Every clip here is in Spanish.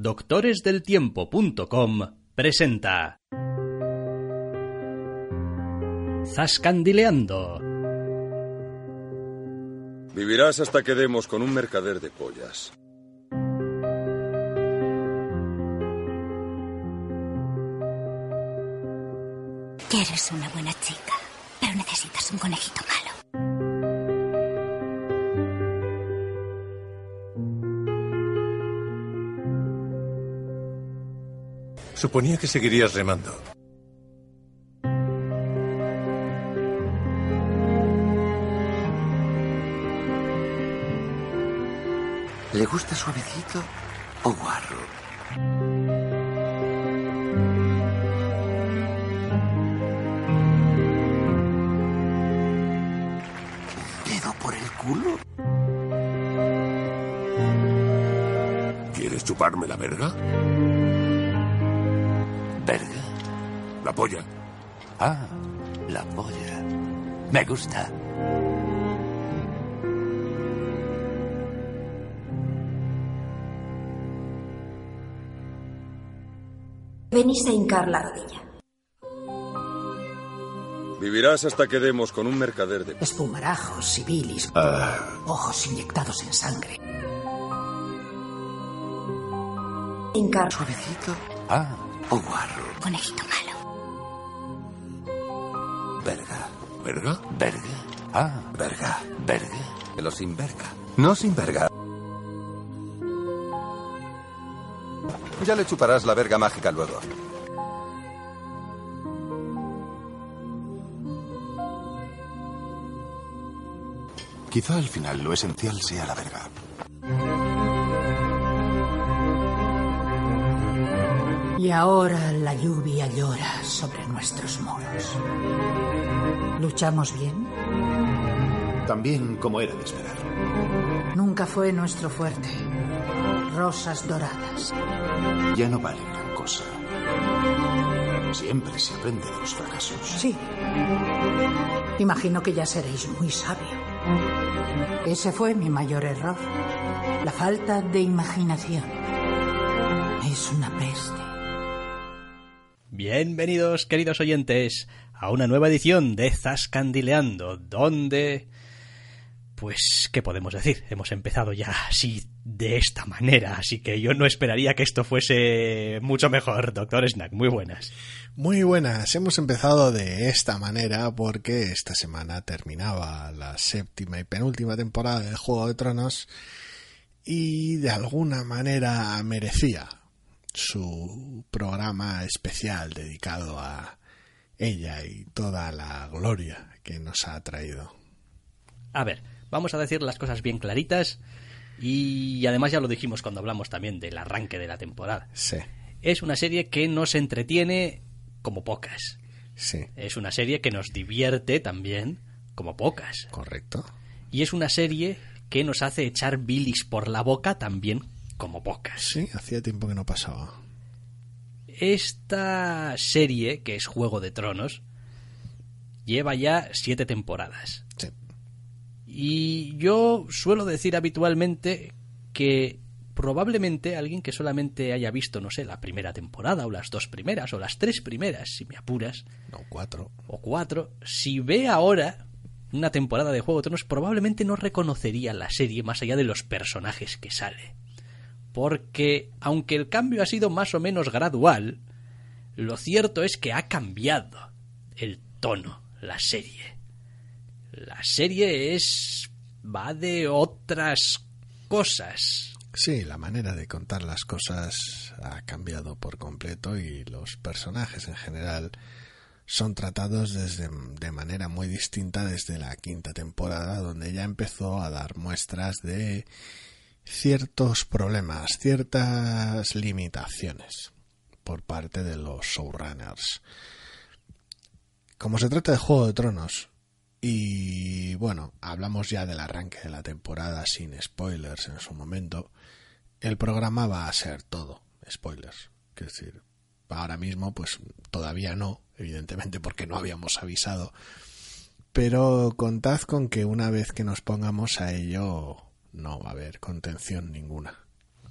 doctoresdeltiempo.com presenta Zascandileando. Vivirás hasta que demos con un mercader de pollas. Que eres una buena chica, pero necesitas un conejito malo. Suponía que seguirías remando. ¿Le gusta suavecito o guarro? ¿Dedo por el culo? ¿Quieres chuparme la verga? La polla. Ah, la polla. Me gusta. Venís a hincar la rodilla. Vivirás hasta que demos con un mercader de Espumarajos y bilis. Ah, Ojos inyectados en sangre. Hincar. ¿Suavecito? Ah, o guarro. Conejito malo. Verga. ¿Verga? ¿Verga? Ah, verga. ¿Verga? Pero sin verga. No sin verga. Ya le chuparás la verga mágica luego. Quizá al final lo esencial sea la verga. Y ahora la lluvia llora sobre nuestros muros. ¿Luchamos bien? También como era de esperar. Nunca fue nuestro fuerte. Rosas doradas. Ya no vale gran cosa. Siempre se aprende de los fracasos. Sí. Imagino que ya seréis muy sabio. Ese fue mi mayor error. La falta de imaginación. Es una peste. Bienvenidos, queridos oyentes, a una nueva edición de Zascandileando, donde... Pues, ¿qué podemos decir? Hemos empezado ya así, de esta manera, así que yo no esperaría que esto fuese mucho mejor, doctor Snack. Muy buenas. Muy buenas, hemos empezado de esta manera porque esta semana terminaba la séptima y penúltima temporada de Juego de Tronos y de alguna manera merecía su programa especial dedicado a ella y toda la gloria que nos ha traído. A ver, vamos a decir las cosas bien claritas y además ya lo dijimos cuando hablamos también del arranque de la temporada. Sí, Es una serie que nos entretiene como pocas. sí, Es una serie que nos divierte también como pocas. correcto. Y es una serie que nos hace echar bilis por la boca también como pocas. Sí, hacía tiempo que no pasaba. Esta serie, que es Juego de Tronos, lleva ya siete temporadas. Sí, Y yo suelo decir habitualmente que probablemente alguien que solamente haya visto, no sé, la primera temporada, o las dos primeras, o las tres primeras, si me apuras, no cuatro. o cuatro, si ve ahora una temporada de Juego de Tronos, probablemente no reconocería la serie más allá de los personajes que sale. Porque, aunque el cambio ha sido más o menos gradual, lo cierto es que ha cambiado el tono, la serie. La serie es... va de otras cosas. Sí, la manera de contar las cosas ha cambiado por completo y los personajes en general son tratados desde, de manera muy distinta desde la quinta temporada, donde ya empezó a dar muestras de ciertos problemas, ciertas limitaciones por parte de los showrunners. Como se trata de Juego de Tronos, y bueno, hablamos ya del arranque de la temporada sin spoilers en su momento, el programa va a ser todo spoilers. Es decir, ahora mismo pues todavía no, evidentemente porque no habíamos avisado, pero contad con que una vez que nos pongamos a ello no va a haber contención ninguna.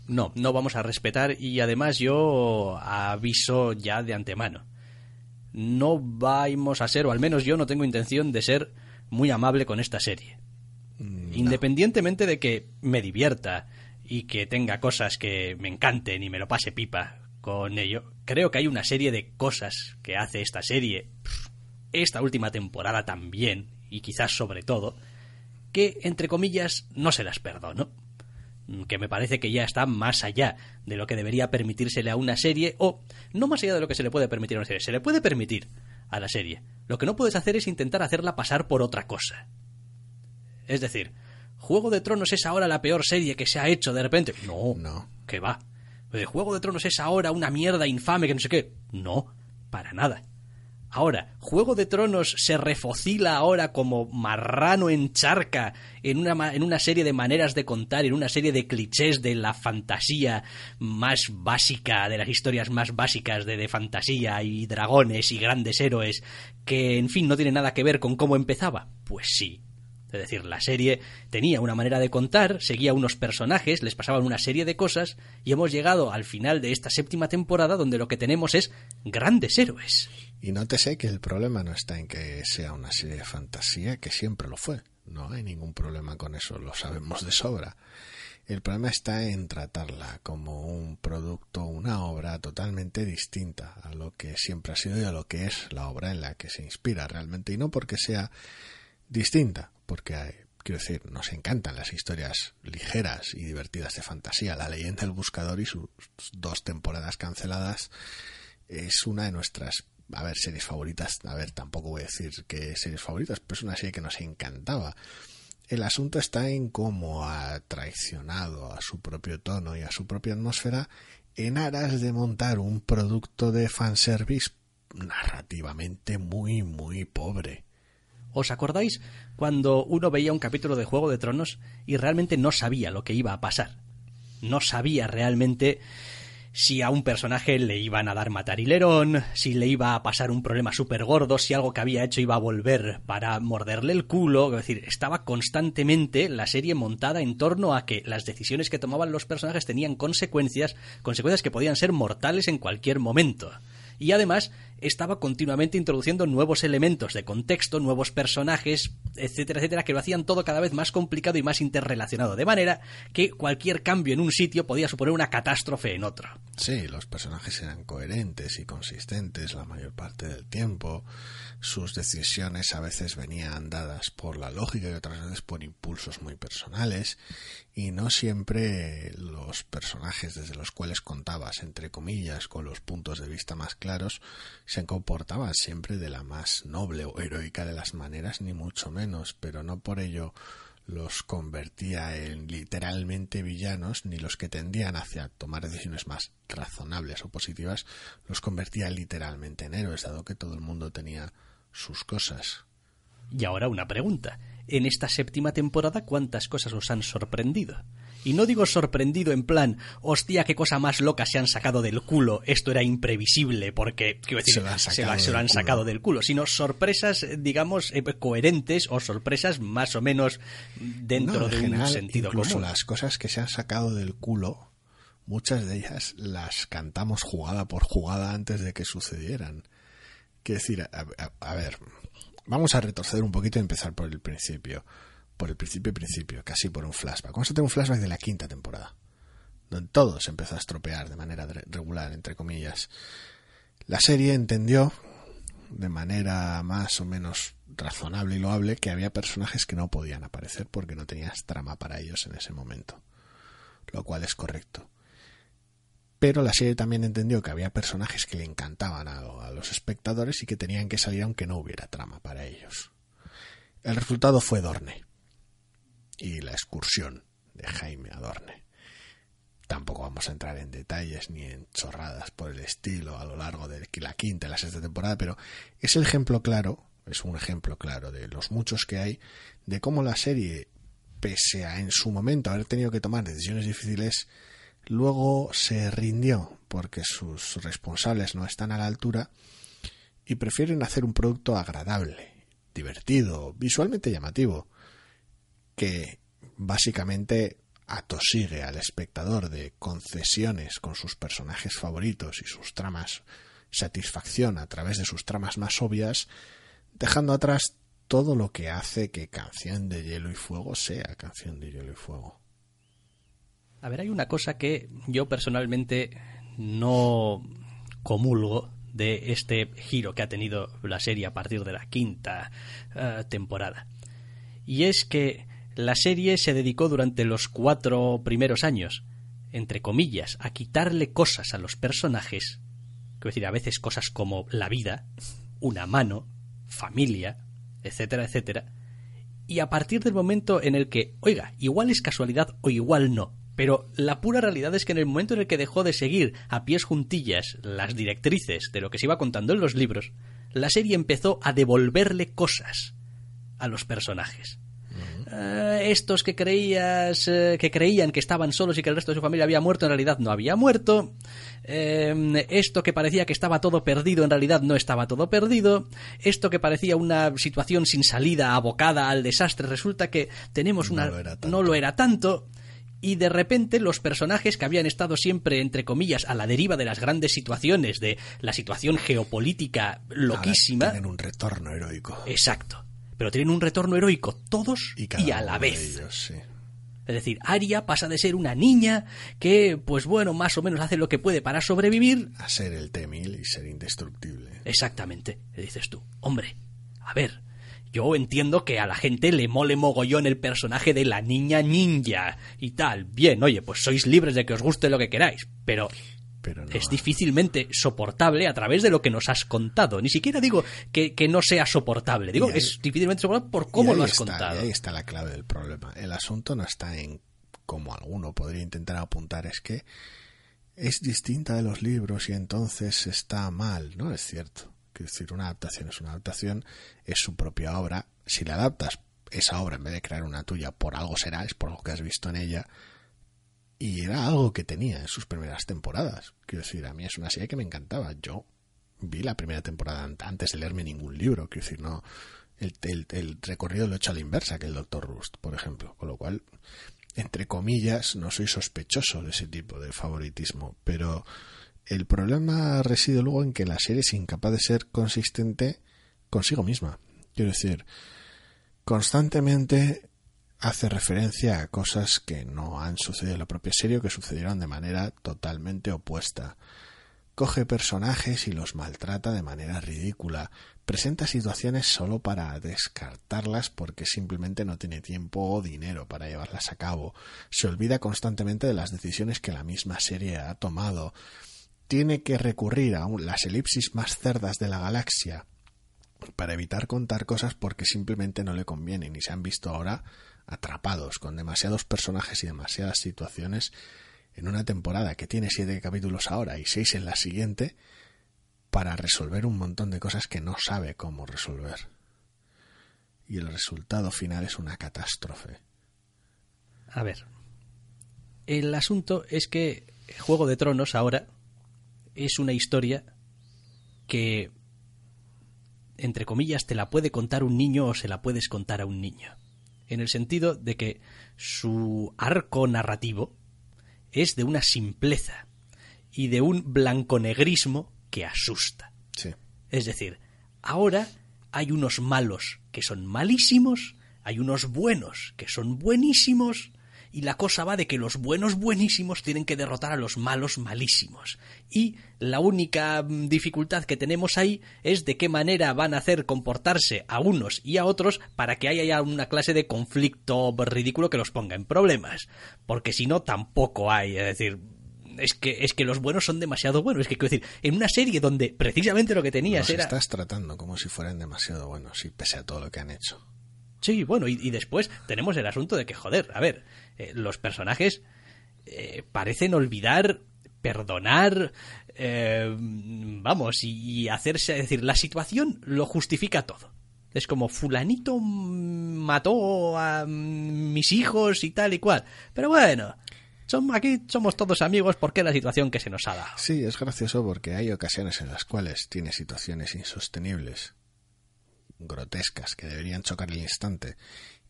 No, no vamos a respetar y además yo aviso ya de antemano. No vamos a ser, o al menos yo no tengo intención de ser muy amable con esta serie. Mm, Independientemente de que me divierta y que tenga cosas que me encanten y me lo pase pipa con ello, creo que hay una serie de cosas que hace esta serie, esta última temporada también, y quizás sobre todo, que, entre comillas, no se las perdono. Que me parece que ya está más allá de lo que debería permitírsele a una serie, o no más allá de lo que se le puede permitir a una serie, se le puede permitir a la serie. Lo que no puedes hacer es intentar hacerla pasar por otra cosa. Es decir, ¿Juego de Tronos es ahora la peor serie que se ha hecho de repente? No, no. ¿Qué va? ¿Juego de Tronos es ahora una mierda infame que no sé qué? No, para nada. Ahora, Juego de Tronos se refocila ahora como marrano en charca en una, en una serie de maneras de contar, en una serie de clichés de la fantasía más básica, de las historias más básicas de, de fantasía y dragones y grandes héroes, que en fin no tiene nada que ver con cómo empezaba. Pues sí, es decir, la serie tenía una manera de contar, seguía unos personajes, les pasaban una serie de cosas y hemos llegado al final de esta séptima temporada donde lo que tenemos es grandes héroes. Y nótese que el problema no está en que sea una serie de fantasía, que siempre lo fue. No hay ningún problema con eso, lo sabemos de sobra. El problema está en tratarla como un producto, una obra totalmente distinta a lo que siempre ha sido y a lo que es la obra en la que se inspira realmente. Y no porque sea distinta, porque quiero decir, nos encantan las historias ligeras y divertidas de fantasía. La leyenda del buscador y sus dos temporadas canceladas es una de nuestras, a ver, series favoritas. A ver, tampoco voy a decir que series favoritas, pero es una serie que nos encantaba. El asunto está en cómo ha traicionado a su propio tono y a su propia atmósfera en aras de montar un producto de fanservice narrativamente muy, muy pobre. ¿Os acordáis cuando uno veía un capítulo de Juego de Tronos y realmente no sabía lo que iba a pasar? No sabía realmente si a un personaje le iban a dar matarilerón, si le iba a pasar un problema súper gordo, si algo que había hecho iba a volver para morderle el culo. Es decir, estaba constantemente la serie montada en torno a que las decisiones que tomaban los personajes tenían consecuencias, consecuencias que podían ser mortales en cualquier momento y además estaba continuamente introduciendo nuevos elementos de contexto, nuevos personajes, etcétera, etcétera, que lo hacían todo cada vez más complicado y más interrelacionado, de manera que cualquier cambio en un sitio podía suponer una catástrofe en otro. Sí, los personajes eran coherentes y consistentes la mayor parte del tiempo, sus decisiones a veces venían dadas por la lógica y otras veces por impulsos muy personales, y no siempre los personajes desde los cuales contabas, entre comillas, con los puntos de vista más claros, se comportaban siempre de la más noble o heroica de las maneras, ni mucho menos, pero no por ello los convertía en literalmente villanos, ni los que tendían hacia tomar decisiones más razonables o positivas, los convertía literalmente en héroes, dado que todo el mundo tenía sus cosas. Y ahora una pregunta. En esta séptima temporada, ¿cuántas cosas os han sorprendido? Y no digo sorprendido en plan, hostia, qué cosa más loca se han sacado del culo, esto era imprevisible porque, quiero decir, se lo han sacado, del, culo. sino sorpresas, digamos, eh, coherentes o sorpresas más o menos dentro de un sentido incluso las cosas que se han sacado del culo, muchas de ellas las cantamos jugada por jugada antes de que sucedieran. Quiero decir, a ver, vamos a retroceder un poquito y empezar por el principio por el principio principio, casi por un flashback. Vamos a tener un flashback de la quinta temporada, donde todo se empezó a estropear de manera regular, entre comillas. La serie entendió, de manera más o menos razonable y loable, que había personajes que no podían aparecer porque no tenías trama para ellos en ese momento, lo cual es correcto. Pero la serie también entendió que había personajes que le encantaban a, a los espectadores y que tenían que salir aunque no hubiera trama para ellos. El resultado fue Dorne y la excursión de Jaime Adorne. tampoco vamos a entrar en detalles ni en chorradas por el estilo a lo largo de la quinta y la sexta temporada, pero es el ejemplo claro, es un ejemplo claro de los muchos que hay, de cómo la serie, pese a en su momento haber tenido que tomar decisiones difíciles, luego se rindió porque sus responsables no están a la altura y prefieren hacer un producto agradable, divertido, visualmente llamativo, que básicamente atosigue al espectador de concesiones con sus personajes favoritos y sus tramas satisfacción a través de sus tramas más obvias, dejando atrás todo lo que hace que Canción de Hielo y Fuego sea Canción de Hielo y Fuego. A ver, hay una cosa que yo personalmente no comulgo de este giro que ha tenido la serie a partir de la quinta eh, temporada. Y es que la serie se dedicó durante los cuatro primeros años, entre comillas, a quitarle cosas a los personajes, quiero decir, a veces cosas como la vida, una mano, familia, etcétera, etcétera, y a partir del momento en el que, oiga, igual es casualidad o igual no, pero la pura realidad es que en el momento en el que dejó de seguir a pies juntillas las directrices de lo que se iba contando en los libros, la serie empezó a devolverle cosas a los personajes. Eh, estos que creías eh, que creían que estaban solos y que el resto de su familia había muerto en realidad no había muerto. Eh, esto que parecía que estaba todo perdido en realidad no estaba todo perdido. Esto que parecía una situación sin salida abocada al desastre resulta que tenemos una no lo era tanto. Y de repente los personajes que habían estado siempre, entre comillas, a la deriva de las grandes situaciones, de la situación geopolítica loquísima. tienen un retorno heroico. Exacto pero tienen un retorno heroico todos y, a la vez. Es decir, Aria pasa de ser una niña que, pues bueno, más o menos hace lo que puede para sobrevivir. A ser el T-1000 y ser indestructible. Exactamente. Le dices tú, hombre, a ver, yo entiendo que a la gente le mole mogollón el personaje de la niña ninja y tal. Bien, oye, pues sois libres de que os guste lo que queráis, pero es difícilmente soportable a través de lo que nos has contado. Ni siquiera digo que, no sea soportable, digo, es difícilmente soportable por cómo lo has contado. ahí está la clave del problema. El asunto no está en, como alguno podría intentar apuntar, es que es distinta de los libros y entonces está mal, ¿no? Es cierto. Quiero decir, una adaptación es una adaptación, es su propia obra. Si la adaptas esa obra en vez de crear una tuya, por algo será, es por algo que has visto en ella, y era algo que tenía en sus primeras temporadas. Quiero decir, a mí es una serie que me encantaba. Yo vi la primera temporada antes de leerme ningún libro. Quiero decir, no. El, recorrido lo he hecho a la inversa que el Doctor Rust, por ejemplo. Con lo cual, entre comillas, no soy sospechoso de ese tipo de favoritismo. Pero el problema reside luego en que la serie es incapaz de ser consistente consigo misma. Quiero decir, constantemente hace referencia a cosas que no han sucedido en la propia serie o que sucedieron de manera totalmente opuesta. Coge personajes y los maltrata de manera ridícula. Presenta situaciones solo para descartarlas porque simplemente no tiene tiempo o dinero para llevarlas a cabo. Se olvida constantemente de las decisiones que la misma serie ha tomado. Tiene que recurrir a las elipsis más cerdas de la galaxia para evitar contar cosas porque simplemente no le convienen y se han visto ahora atrapados con demasiados personajes y demasiadas situaciones en una temporada que tiene siete capítulos ahora y seis en la siguiente para resolver un montón de cosas que no sabe cómo resolver. Y el resultado final es una catástrofe. A ver, el asunto es que Juego de Tronos ahora es una historia que, entre comillas, te la puede contar un niño o se la puedes contar a un niño en el sentido de que su arco narrativo es de una simpleza y de un blanconegrismo que asusta. Es decir, ahora hay unos malos que son malísimos, hay unos buenos que son buenísimos, y la cosa va de que los buenos buenísimos tienen que derrotar a los malos malísimos. Y la única mm, dificultad que tenemos ahí es de qué manera van a hacer comportarse a unos y a otros para que haya una clase de conflicto ridículo que los ponga en problemas. Porque si no, tampoco hay. Es decir, es que, es que los buenos son demasiado buenos. Es que quiero decir, en una serie donde precisamente lo que tenías era. estás tratando como si fueran demasiado buenos, y pese a todo lo que han hecho. Sí, bueno, y, después tenemos el asunto de que, joder, a ver, eh, los personajes eh, parecen olvidar, perdonar, eh, vamos, y hacerse, decir, la situación lo justifica todo. Es como fulanito mató a mis hijos y tal y cual. Pero bueno, aquí somos todos amigos porque es la situación que se nos ha dado. Sí, es gracioso porque hay ocasiones en las cuales tiene situaciones insostenibles, grotescas, que deberían chocar el instante,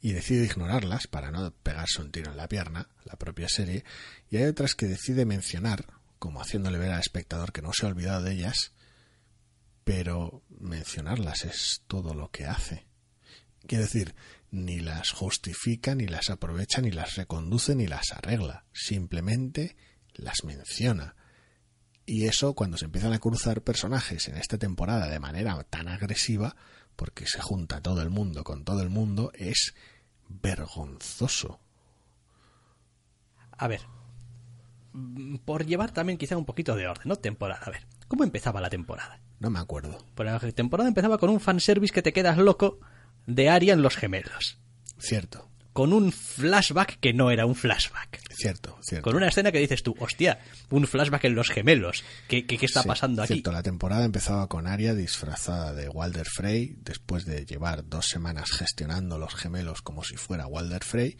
y decide ignorarlas para no pegarse un tiro en la pierna, la propia serie, y hay otras que decide mencionar, como haciéndole ver al espectador que no se ha olvidado de ellas, pero mencionarlas es todo lo que hace. Quiere decir, ni las justifica, ni las aprovecha, ni las reconduce, ni las arregla. Simplemente las menciona. Y eso, cuando se empiezan a cruzar personajes en esta temporada de manera tan agresiva, porque se junta todo el mundo con todo el mundo, es vergonzoso. A ver, por llevar también quizá un poquito de orden, ¿no? Temporada. A ver, ¿cómo empezaba la temporada? No me acuerdo. La temporada empezaba con un fanservice que te quedas loco de Aria en Los Gemelos. Cierto. Con un flashback que no era un flashback. Cierto, cierto. Con una escena que dices tú, hostia, un flashback en Los Gemelos. ¿Qué, qué, está pasando aquí? Cierto, la temporada empezaba con Aria disfrazada de Walder Frey, después de llevar dos semanas gestionando los gemelos como si fuera Walder Frey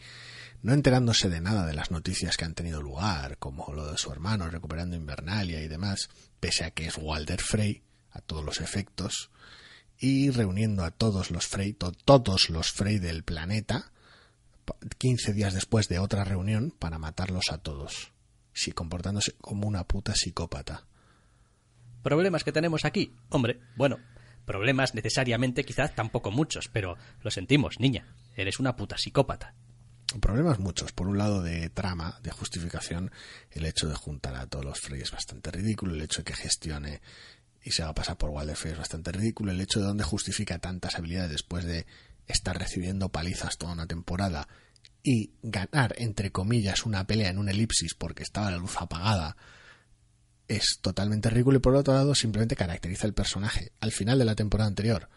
no enterándose de nada de las noticias que han tenido lugar, como lo de su hermano recuperando Invernalia y demás, pese a que es Walder Frey, a todos los efectos, y reuniendo a todos los Frey, todos los Frey del planeta, 15 días después de otra reunión, para matarlos a todos, sí, comportándose como una puta psicópata. ¿Problemas que tenemos aquí? Hombre, bueno, problemas necesariamente quizás tampoco muchos, pero lo sentimos, niña, eres una puta psicópata. Problemas muchos. Por un lado de trama, de justificación, el hecho de juntar a todos los Frey es bastante ridículo, el hecho de que gestione y se va a pasar por Walder Frey es bastante ridículo. El hecho de donde justifica tantas habilidades después de estar recibiendo palizas toda una temporada y ganar, entre comillas, una pelea en un elipsis porque estaba la luz apagada es totalmente ridículo y por otro lado simplemente caracteriza el personaje. Al final de la temporada anterior,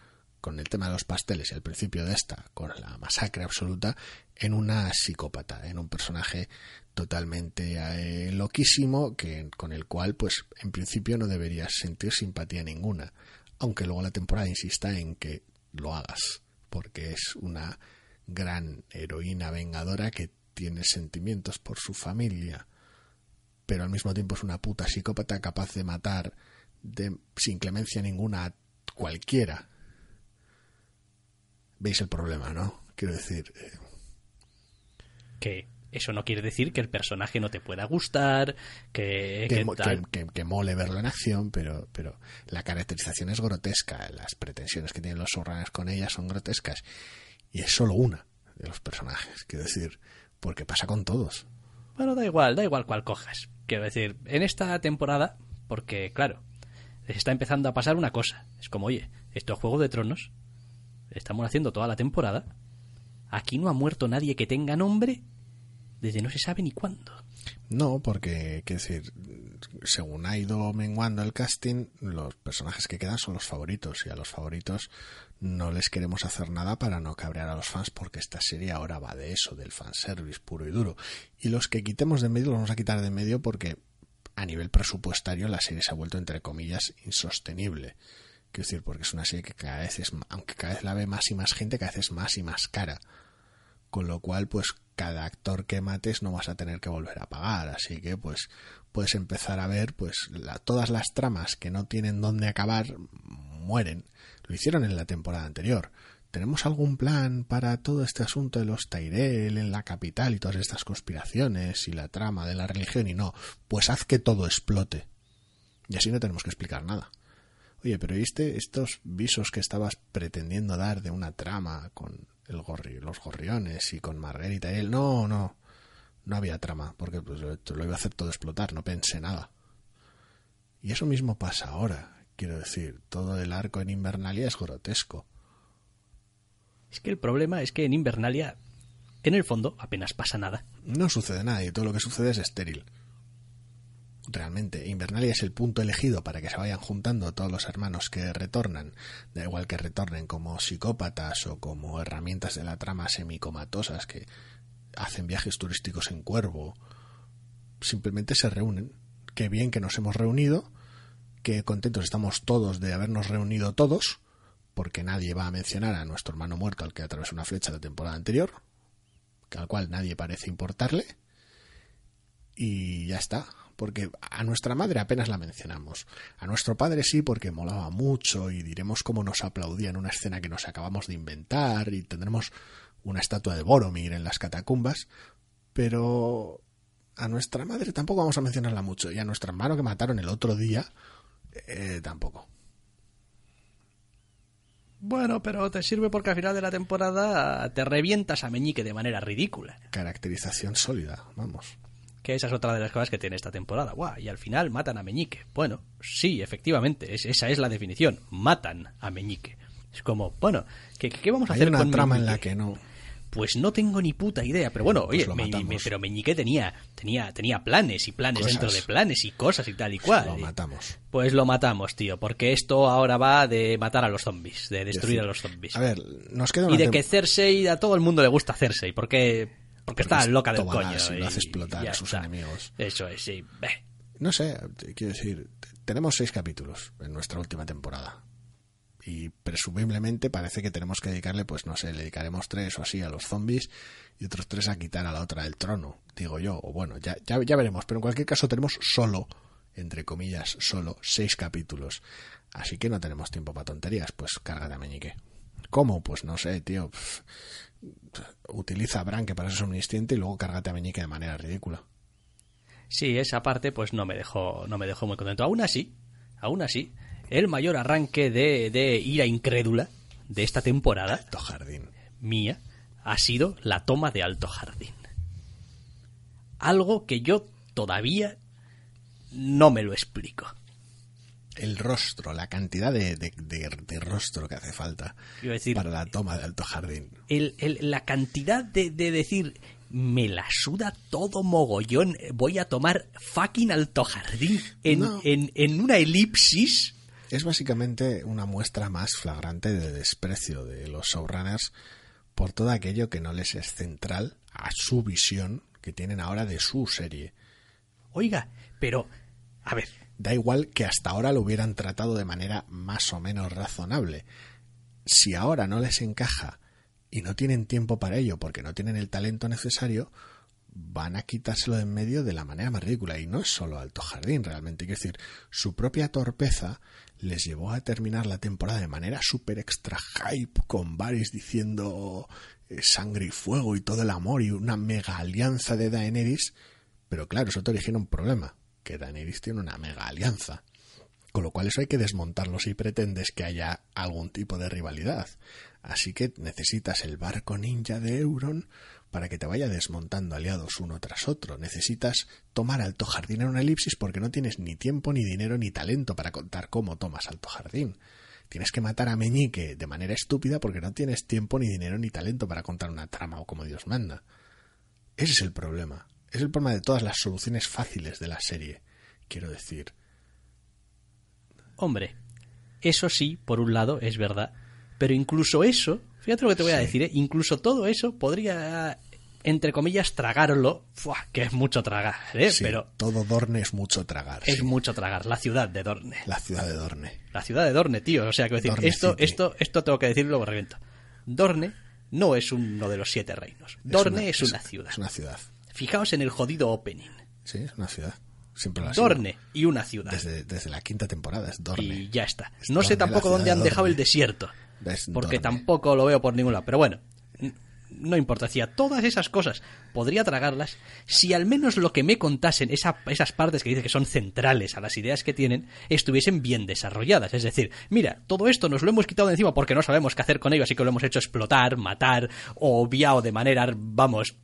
con el tema de los pasteles y al principio de esta, con la masacre absoluta, en una psicópata, en un personaje totalmente eh, loquísimo que con el cual pues en principio no deberías sentir simpatía ninguna aunque luego la temporada insista en que lo hagas porque es una gran heroína vengadora que tiene sentimientos por su familia pero al mismo tiempo es una puta psicópata capaz de matar de, sin clemencia ninguna a cualquiera. Veis el problema no quiero decir eh, que eso no quiere decir que el personaje no te pueda gustar, que, que, mole verlo en acción, pero, pero la caracterización es grotesca, las pretensiones que tienen los showrunners con ella son grotescas, y es solo una de los personajes, quiero decir, porque pasa con todos. Bueno, da igual, da igual cuál cojas. Quiero decir, en esta temporada, porque claro, les está empezando a pasar una cosa. Es como, oye, esto es Juego de Tronos, estamos haciendo toda la temporada, aquí no ha muerto nadie que tenga nombre desde no se sabe ni cuándo. No, porque, quiero decir, según ha ido menguando el casting, los personajes que quedan son los favoritos y a los favoritos no les queremos hacer nada para no cabrear a los fans porque esta serie ahora va de eso, del fanservice puro y duro. Y los que quitemos de medio los vamos a quitar de medio porque a nivel presupuestario la serie se ha vuelto entre comillas insostenible. Quiero decir, porque es una serie que cada vez es, aunque cada vez la ve más y más gente, cada vez es más y más cara con lo cual pues cada actor que mates no vas a tener que volver a pagar. Así que pues puedes empezar a ver pues todas las tramas que no tienen dónde acabar mueren. Lo hicieron en la temporada anterior. Tenemos algún plan para todo este asunto de los Tyrell en la capital y todas estas conspiraciones y la trama de la religión y no pues haz que todo explote. Y así no tenemos que explicar nada. Oye, pero ¿viste estos visos que estabas pretendiendo dar de una trama con el gorri, los gorriones y con Margarita y él? No, no, no había trama, porque pues, lo iba a hacer todo explotar, no pensé nada. Y eso mismo pasa ahora, quiero decir, todo el arco en Invernalia es grotesco. Es que el problema es que en Invernalia, en el fondo, apenas pasa nada. No sucede nada y todo lo que sucede es estéril realmente Invernalia es el punto elegido para que se vayan juntando todos los hermanos que retornan, da igual que retornen como psicópatas o como herramientas de la trama semicomatosas que hacen viajes turísticos en cuervo. Simplemente se reúnen. Qué bien que nos hemos reunido, qué contentos estamos todos de habernos reunido todos, porque nadie va a mencionar a nuestro hermano muerto al que atravesó una flecha de temporada anterior, al cual nadie parece importarle, y ya está, porque a nuestra madre apenas la mencionamos, a nuestro padre sí porque molaba mucho y diremos cómo nos aplaudía en una escena que nos acabamos de inventar y tendremos una estatua de Boromir en las catacumbas, pero a nuestra madre tampoco vamos a mencionarla mucho y a nuestro hermano que mataron el otro día eh, tampoco. Bueno, pero te sirve porque al final de la temporada te revientas a Meñique de manera ridícula. Caracterización sólida, vamos. Que esa es otra de las cosas que tiene esta temporada. Guau, y al final matan a Meñique. Bueno, sí, efectivamente, esa es la definición. Matan a Meñique. Es como, bueno, ¿qué, qué vamos a Hay hacer una con trama en la que no. Pues no tengo ni puta idea, pero bueno, Pues oye, lo me- matamos. me- pero Meñique tenía, tenía, tenía planes y planes Cosas. dentro de planes y cosas y tal y cual. Lo Y- matamos. Pues lo matamos, tío, porque esto ahora va de matar a los zombies, de destruir decir, a los zombies. A ver, nos queda y una de tem- que Cersei, a todo el mundo le gusta Cersei, porque, porque, está es loca del coño. lo hace explotar a sus está. enemigos. Eso es, sí. Beh. No sé, quiero decir, tenemos seis capítulos en nuestra última temporada. Y presumiblemente parece que tenemos que dedicarle, pues no sé, le dedicaremos tres o así a los zombies y otros tres a quitar a la otra del trono, digo yo. O bueno, ya, ya, ya veremos. Pero en cualquier caso tenemos solo, entre comillas, solo seis capítulos. Así que no tenemos tiempo para tonterías, pues cárgate a Meñique. ¿Cómo? Pues no sé, tío. Utiliza a Bran, que para eso es omnisciente, y luego cárgate a Meñique de manera ridícula. Sí, esa parte pues no me dejó, no me dejó muy contento. Aún así, aún así, el mayor arranque de, de ira incrédula de esta temporada Alto jardín. mía ha sido la toma de Alto Jardín. Algo que yo todavía no me lo explico. El rostro, la cantidad de, de- de- de rostro que hace falta decir- para la toma de Alto Jardín. El, el- la cantidad de, de decir, me la suda todo mogollón, voy a tomar fucking Alto Jardín en, No. en, en una elipsis. Es básicamente una muestra más flagrante de desprecio de los showrunners por todo aquello que no les es central a su visión que tienen ahora de su serie. Oiga, pero, a ver, Da igual que hasta ahora lo hubieran tratado de manera más o menos razonable. Si ahora no les encaja y no tienen tiempo para ello porque no tienen el talento necesario, van a quitárselo de en medio de la manera más ridícula. Y no es solo Alto Jardín, realmente. Quiero decir, su propia torpeza les llevó a terminar la temporada de manera súper extra hype, con Varys diciendo eh, sangre y fuego y todo el amor y una mega alianza de Daenerys. Pero claro, eso te origina un problema, que Daenerys tiene una mega alianza. Con lo cual eso hay que desmontarlo si pretendes que haya algún tipo de rivalidad. Así que necesitas el barco ninja de Euron para que te vaya desmontando aliados uno tras otro. Necesitas tomar Alto Jardín en una elipsis porque no tienes ni tiempo, ni dinero, ni talento para contar cómo tomas Alto Jardín. Tienes que matar a Meñique de manera estúpida porque no tienes tiempo, ni dinero, ni talento para contar una trama o como Dios manda. Ese es el problema. Es el problema de todas las soluciones fáciles de la serie. Quiero decir, hombre, eso sí, por un lado, es verdad. Pero incluso eso, fíjate lo que te voy a decir, ¿eh? incluso todo eso podría, entre comillas, tragarlo. Fua, que es mucho tragar, ¿eh? sí, Pero todo Dorne es mucho tragar. es sí. mucho tragar. La ciudad de Dorne. La ciudad de Dorne. La ciudad de Dorne, tío. O sea, que decir, Dorne esto, City. esto, esto tengo que decirlo, lo reviento. Dorne no es uno de los siete reinos. Dorne es una, ciudad. Es una ciudad. Fijaos en el jodido opening. Sí, es una ciudad. Siempre lo sido. Dorne y una ciudad. Desde, desde la quinta temporada es Dorne. y ya está. Es No sé Dorne, tampoco dónde de han dejado el desierto. Es Porque Dorne. tampoco lo veo por ningún lado. Pero bueno, no importa. Decía, todas esas cosas podría tragarlas si al menos lo que me contasen, esa- esas partes que dice que son centrales a las ideas que tienen, estuviesen bien desarrolladas. Es decir, mira, todo esto nos lo hemos quitado de encima porque no sabemos qué hacer con ello, así que lo hemos hecho explotar, matar o obviado de manera, vamos,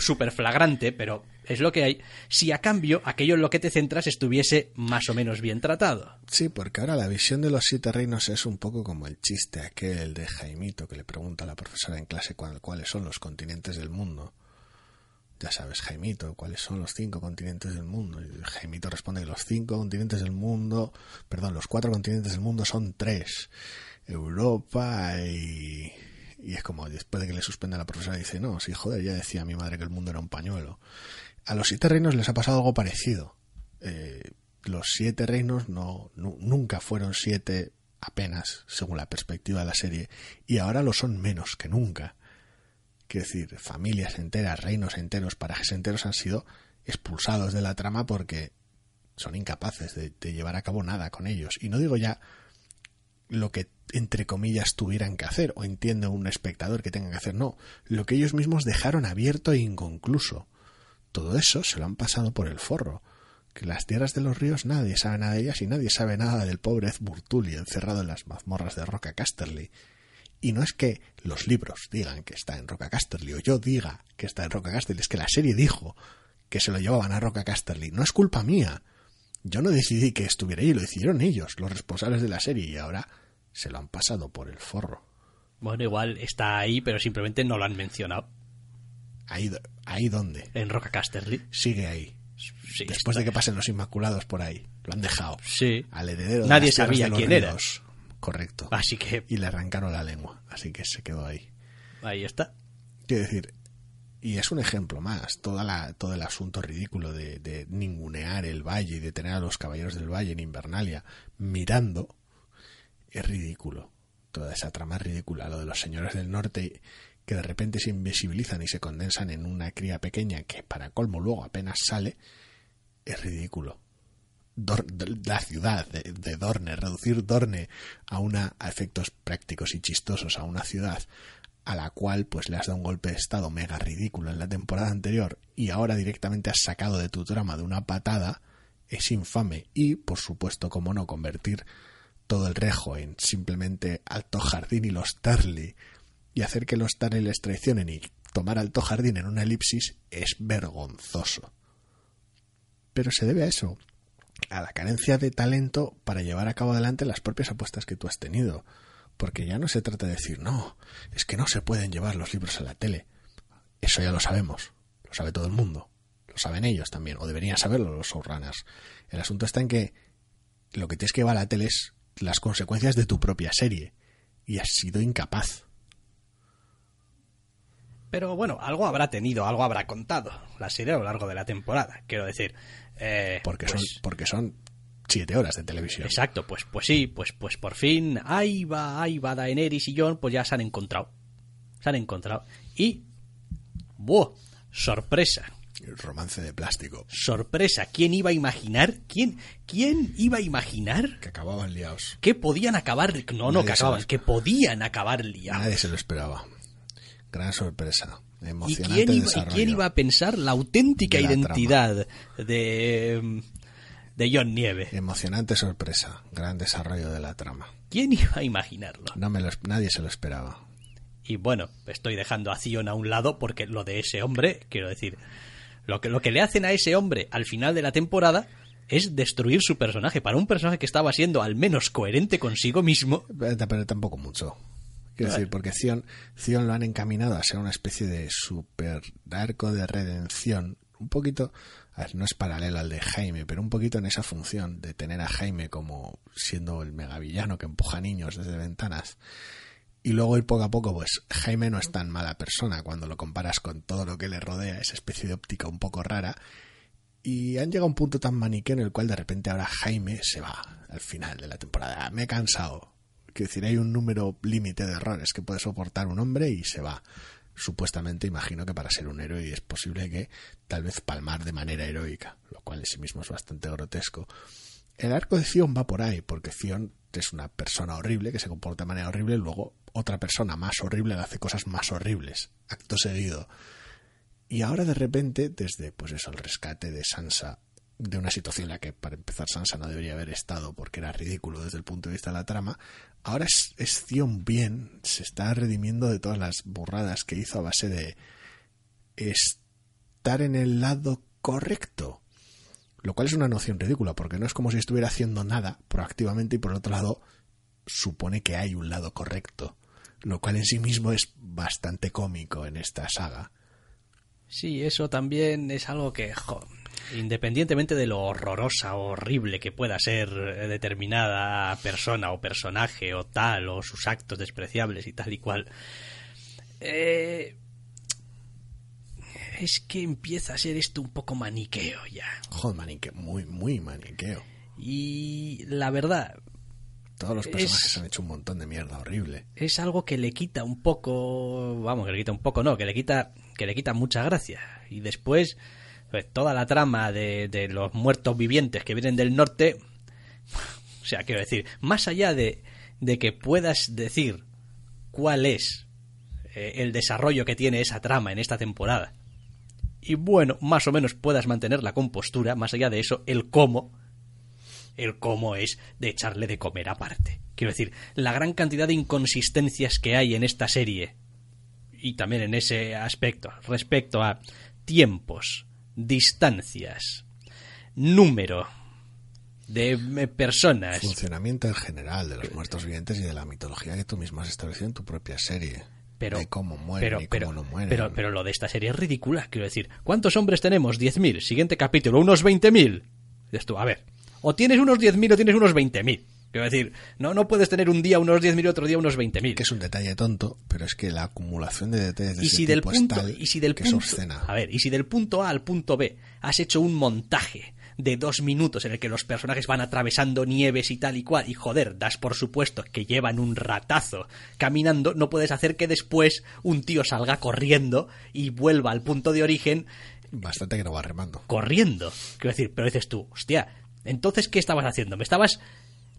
súper flagrante, pero es lo que hay. Si a cambio aquello en lo que te centras estuviese más o menos bien tratado. Sí, porque ahora la visión de los siete reinos es un poco como el chiste aquel de Jaimito que le pregunta a la profesora en clase cuál- cuáles son los continentes del mundo. Ya sabes, Jaimito, ¿cuáles son los cinco continentes del mundo? Y Jaimito responde que los cinco continentes del mundo, perdón, los cuatro continentes del mundo son tres. Europa y... Y es como después de que le suspende la profesora dice, no, sí, joder, ya decía mi madre que el mundo era un pañuelo. A los siete reinos les ha pasado algo parecido. Eh, los siete reinos no, nunca fueron siete apenas, según la perspectiva de la serie, y ahora lo son menos que nunca. Quiero decir, familias enteras, reinos enteros, parajes enteros han sido expulsados de la trama porque son incapaces de, llevar a cabo nada con ellos. Y no digo ya lo que entre comillas tuvieran que hacer o entiende un espectador que tenga que hacer, no, lo que ellos mismos dejaron abierto e inconcluso. Todo eso se lo han pasado por el forro. Que las tierras de los ríos nadie sabe nada de ellas y nadie sabe nada del pobre Ed Burtuli encerrado en las mazmorras de Roca Casterly. Y no es que los libros digan que está en Roca Casterly o yo diga que está en Roca Casterly, es que la serie dijo que se lo llevaban a Roca Casterly. No es culpa mía. Yo no decidí que estuviera ahí, lo decidieron ellos, los responsables de la serie, y ahora se lo han pasado por el forro. Bueno, igual está ahí, pero simplemente no lo han mencionado. ¿Ahí, ahí dónde? En Roca Casterly. Sigue ahí. Después de que pasen los Inmaculados por ahí. Lo han dejado. Sí. Al heredero Nadie sabía quién era. Correcto. Así que. Y le arrancaron la lengua. Así que se quedó ahí. Ahí está. Quiero decir, y es un ejemplo más, toda la, todo el asunto ridículo de, de, ningunear el valle y de tener a los caballeros del valle en Invernalia mirando, es ridículo. Toda esa trama es ridícula. Lo de los señores del norte que de repente se invisibilizan y se condensan en una cría pequeña que para colmo luego apenas sale, es ridículo. la ciudad de, Dorne, reducir Dorne a una a efectos prácticos y chistosos a una ciudad a la cual pues le has dado un golpe de estado mega ridículo en la temporada anterior y ahora directamente has sacado de tu trama de una patada, es infame y, por supuesto, como no, convertir todo el rejo en simplemente Alto Jardín y los Tarly y hacer que los Tarly les traicionen y tomar Alto Jardín en una elipsis es vergonzoso. Pero se debe a eso, a la carencia de talento para llevar a cabo adelante las propias apuestas que tú has tenido porque ya no se trata de decir, no, es que no se pueden llevar los libros a la tele. Eso ya lo sabemos, lo sabe todo el mundo, lo saben ellos también, o deberían saberlo los showrunners. El asunto está en que lo que tienes que llevar a la tele es las consecuencias de tu propia serie, y has sido incapaz. Pero bueno, algo habrá tenido, algo habrá contado la serie a lo largo de la temporada, quiero decir. Eh, porque, son, pues porque son siete horas de televisión. Exacto, pues, pues sí, pues, pues por fin, ahí va, ahí va Daenerys y John, pues ya se han encontrado. Se han encontrado. Y, ¡buah! Sorpresa. El romance de plástico. Sorpresa. ¿Quién iba a imaginar? ¿Quién, quién iba a imaginar? Que acababan liados. Que podían acabar. No, no, que acababan. Que podían acabar liados. Nadie se lo esperaba. Gran sorpresa. Emocionante ¿Y quién, iba, ¿y quién iba a pensar la auténtica identidad de de John Nieve. Emocionante sorpresa, gran desarrollo de la trama. ¿Quién iba a imaginarlo? No me nadie se lo esperaba. Y bueno, estoy dejando a Zion a un lado porque lo de ese hombre, quiero decir, lo que, lo que le hacen a ese hombre al final de la temporada es destruir su personaje. Para un personaje que estaba siendo al menos coherente consigo mismo. Pero, tampoco mucho. Quiero decir, porque Zion, Zion lo han encaminado a ser una especie de super arco de redención. Un poquito no es paralelo al de Jaime, pero un poquito en esa función de tener a Jaime como siendo el megavillano que empuja niños desde ventanas. Y luego ir poco a poco, pues Jaime no es tan mala persona cuando lo comparas con todo lo que le rodea, esa especie de óptica un poco rara. Y han llegado a un punto tan maniqueo en el cual de repente ahora Jaime se va al final de la temporada. Me he cansado. Quiero decir, hay un número límite de errores que puede soportar un hombre y se va supuestamente imagino que para ser un héroe es posible que tal vez palmar de manera heroica, lo cual en sí mismo es bastante grotesco. El arco de Zion va por ahí, porque Zion es una persona horrible que se comporta de manera horrible, luego otra persona más horrible le hace cosas más horribles, acto seguido. Y ahora de repente, desde pues eso, el rescate de Sansa de una situación en la que para empezar Sansa no debería haber estado porque era ridículo desde el punto de vista de la trama, ahora es, es bien, se está redimiendo de todas las burradas que hizo a base de estar en el lado correcto. Lo cual es una noción ridícula, porque no es como si estuviera haciendo nada proactivamente y por otro lado supone que hay un lado correcto, lo cual en sí mismo es bastante cómico en esta saga. Sí, eso también es algo que, independientemente de lo horrorosa o horrible que pueda ser determinada persona o personaje o tal, o sus actos despreciables y tal y cual, eh, es que empieza a ser esto un poco maniqueo ya. Joder, maniqueo, muy, muy maniqueo. Y la verdad, todos los personajes han hecho un montón de mierda horrible. Es algo que le quita un poco, vamos, que le quita un poco, no, que le quita, que le quita mucha gracia. Y después, pues toda la trama de, de los muertos vivientes que vienen del norte, o sea, quiero decir, más allá de, de que puedas decir cuál es eh, el desarrollo que tiene esa trama en esta temporada, y bueno, más o menos puedas mantener la compostura, más allá de eso, el cómo el cómo es de echarle de comer aparte. Quiero decir, la gran cantidad de inconsistencias que hay en esta serie, y también en ese aspecto, respecto a tiempos, distancias, número de eh, personas. Funcionamiento en general de los muertos vivientes y de la mitología que tú mismo has establecido en tu propia serie. Pero, de cómo mueren y cómo no mueren. Pero, pero lo de esta serie es ridícula, quiero decir. ¿Cuántos hombres tenemos? 10.000. Siguiente capítulo, unos 20.000. Dices tú, a ver, o tienes unos 10.000 o tienes unos 20.000. Quiero decir, no, no puedes tener un día unos 10.000 y otro día unos 20.000. Que es un detalle tonto, pero es que la acumulación de detalles de y ese si del tipo punto, es tal y si del que punto, es obscena. A ver, y si del punto A al punto B has hecho un montaje de dos minutos en el que los personajes van atravesando nieves y tal y cual, y joder, das por supuesto que llevan un ratazo caminando, no puedes hacer que después un tío salga corriendo y vuelva al punto de origen Bastante que no va remando. corriendo. Quiero decir, pero dices tú, hostia, entonces, ¿qué estabas haciendo? Me estabas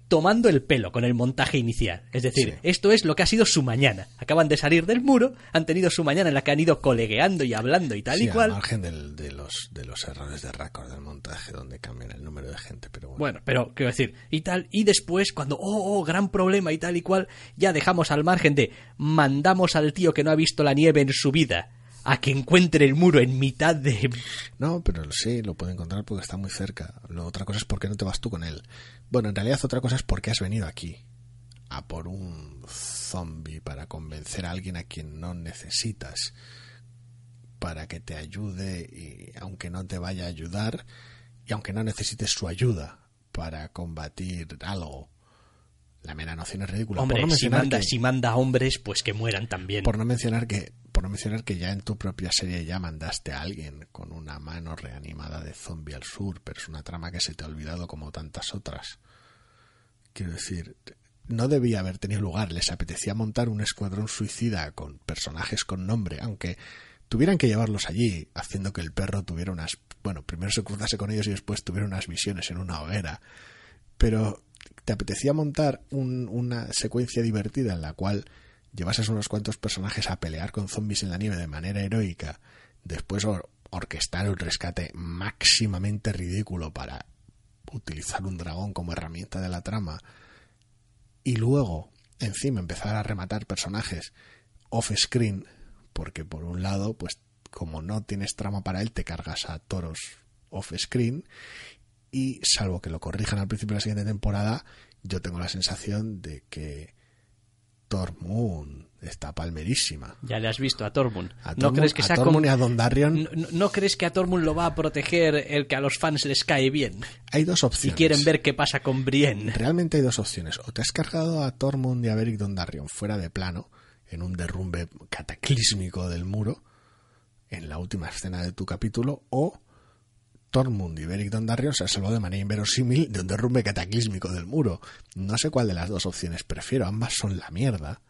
tomando el pelo con el montaje inicial. Es decir, Sí. esto es lo que ha sido su mañana. Acaban de salir del muro, han tenido su mañana en la que han ido colegueando y hablando y tal Sí, y al cual. margen del- de, los, de los errores de récord del montaje, donde cambian el número de gente, pero bueno. Bueno, pero quiero decir, y tal, y después, cuando, oh, oh, gran problema y tal y cual, ya dejamos al margen de mandamos al tío que no ha visto la nieve en su vida a que encuentre el muro en mitad de... No, pero sí, lo puede encontrar porque está muy cerca. Lo otra cosa es por qué no te vas tú con él. Bueno, en realidad otra cosa es por qué has venido aquí. A por un zombie para convencer a alguien a quien no necesitas. Para que te ayude y aunque no te vaya a ayudar y aunque no necesites su ayuda para combatir algo. La mera noción es ridícula. Hombre, no si manda, que- si manda hombres, pues que mueran también. por no mencionar que por no mencionar que ya en tu propia serie ya mandaste a alguien con una mano reanimada de zombie al sur, pero es una trama que se te ha olvidado como tantas otras. Quiero decir, no debía haber tenido lugar. Les apetecía montar un escuadrón suicida con personajes con nombre, aunque tuvieran que llevarlos allí, haciendo que el perro tuviera unas... Bueno, primero se cruzase con ellos y después tuviera unas visiones en una hoguera. Pero te apetecía montar un- una secuencia divertida en la cual llevases unos cuantos personajes a pelear con zombies en la nieve de manera heroica, después or- orquestar un rescate máximamente ridículo para utilizar un dragón como herramienta de la trama y luego encima empezar a rematar personajes off screen porque por un lado pues como no tienes trama para él te cargas a toros off screen y salvo que lo corrijan al principio de la siguiente temporada yo tengo la sensación de que Tormund está palmerísima Ya le has visto a Tormund. a ¿No crees que a Tormund y a ¿No, no- no crees que a Tormund lo va a proteger el que a los fans les cae bien? hay dos opciones quieren ver qué pasa con Brienne. Realmente hay dos opciones. O te has cargado a Tormund y a Beric Dondarrion fuera de plano, en un derrumbe cataclísmico del muro, en la última escena de tu capítulo, o Tormund y Beric Dondarrion se han salvado de manera inverosímil de un derrumbe cataclísmico del muro. No sé cuál de las dos opciones prefiero. Ambas son la mierda,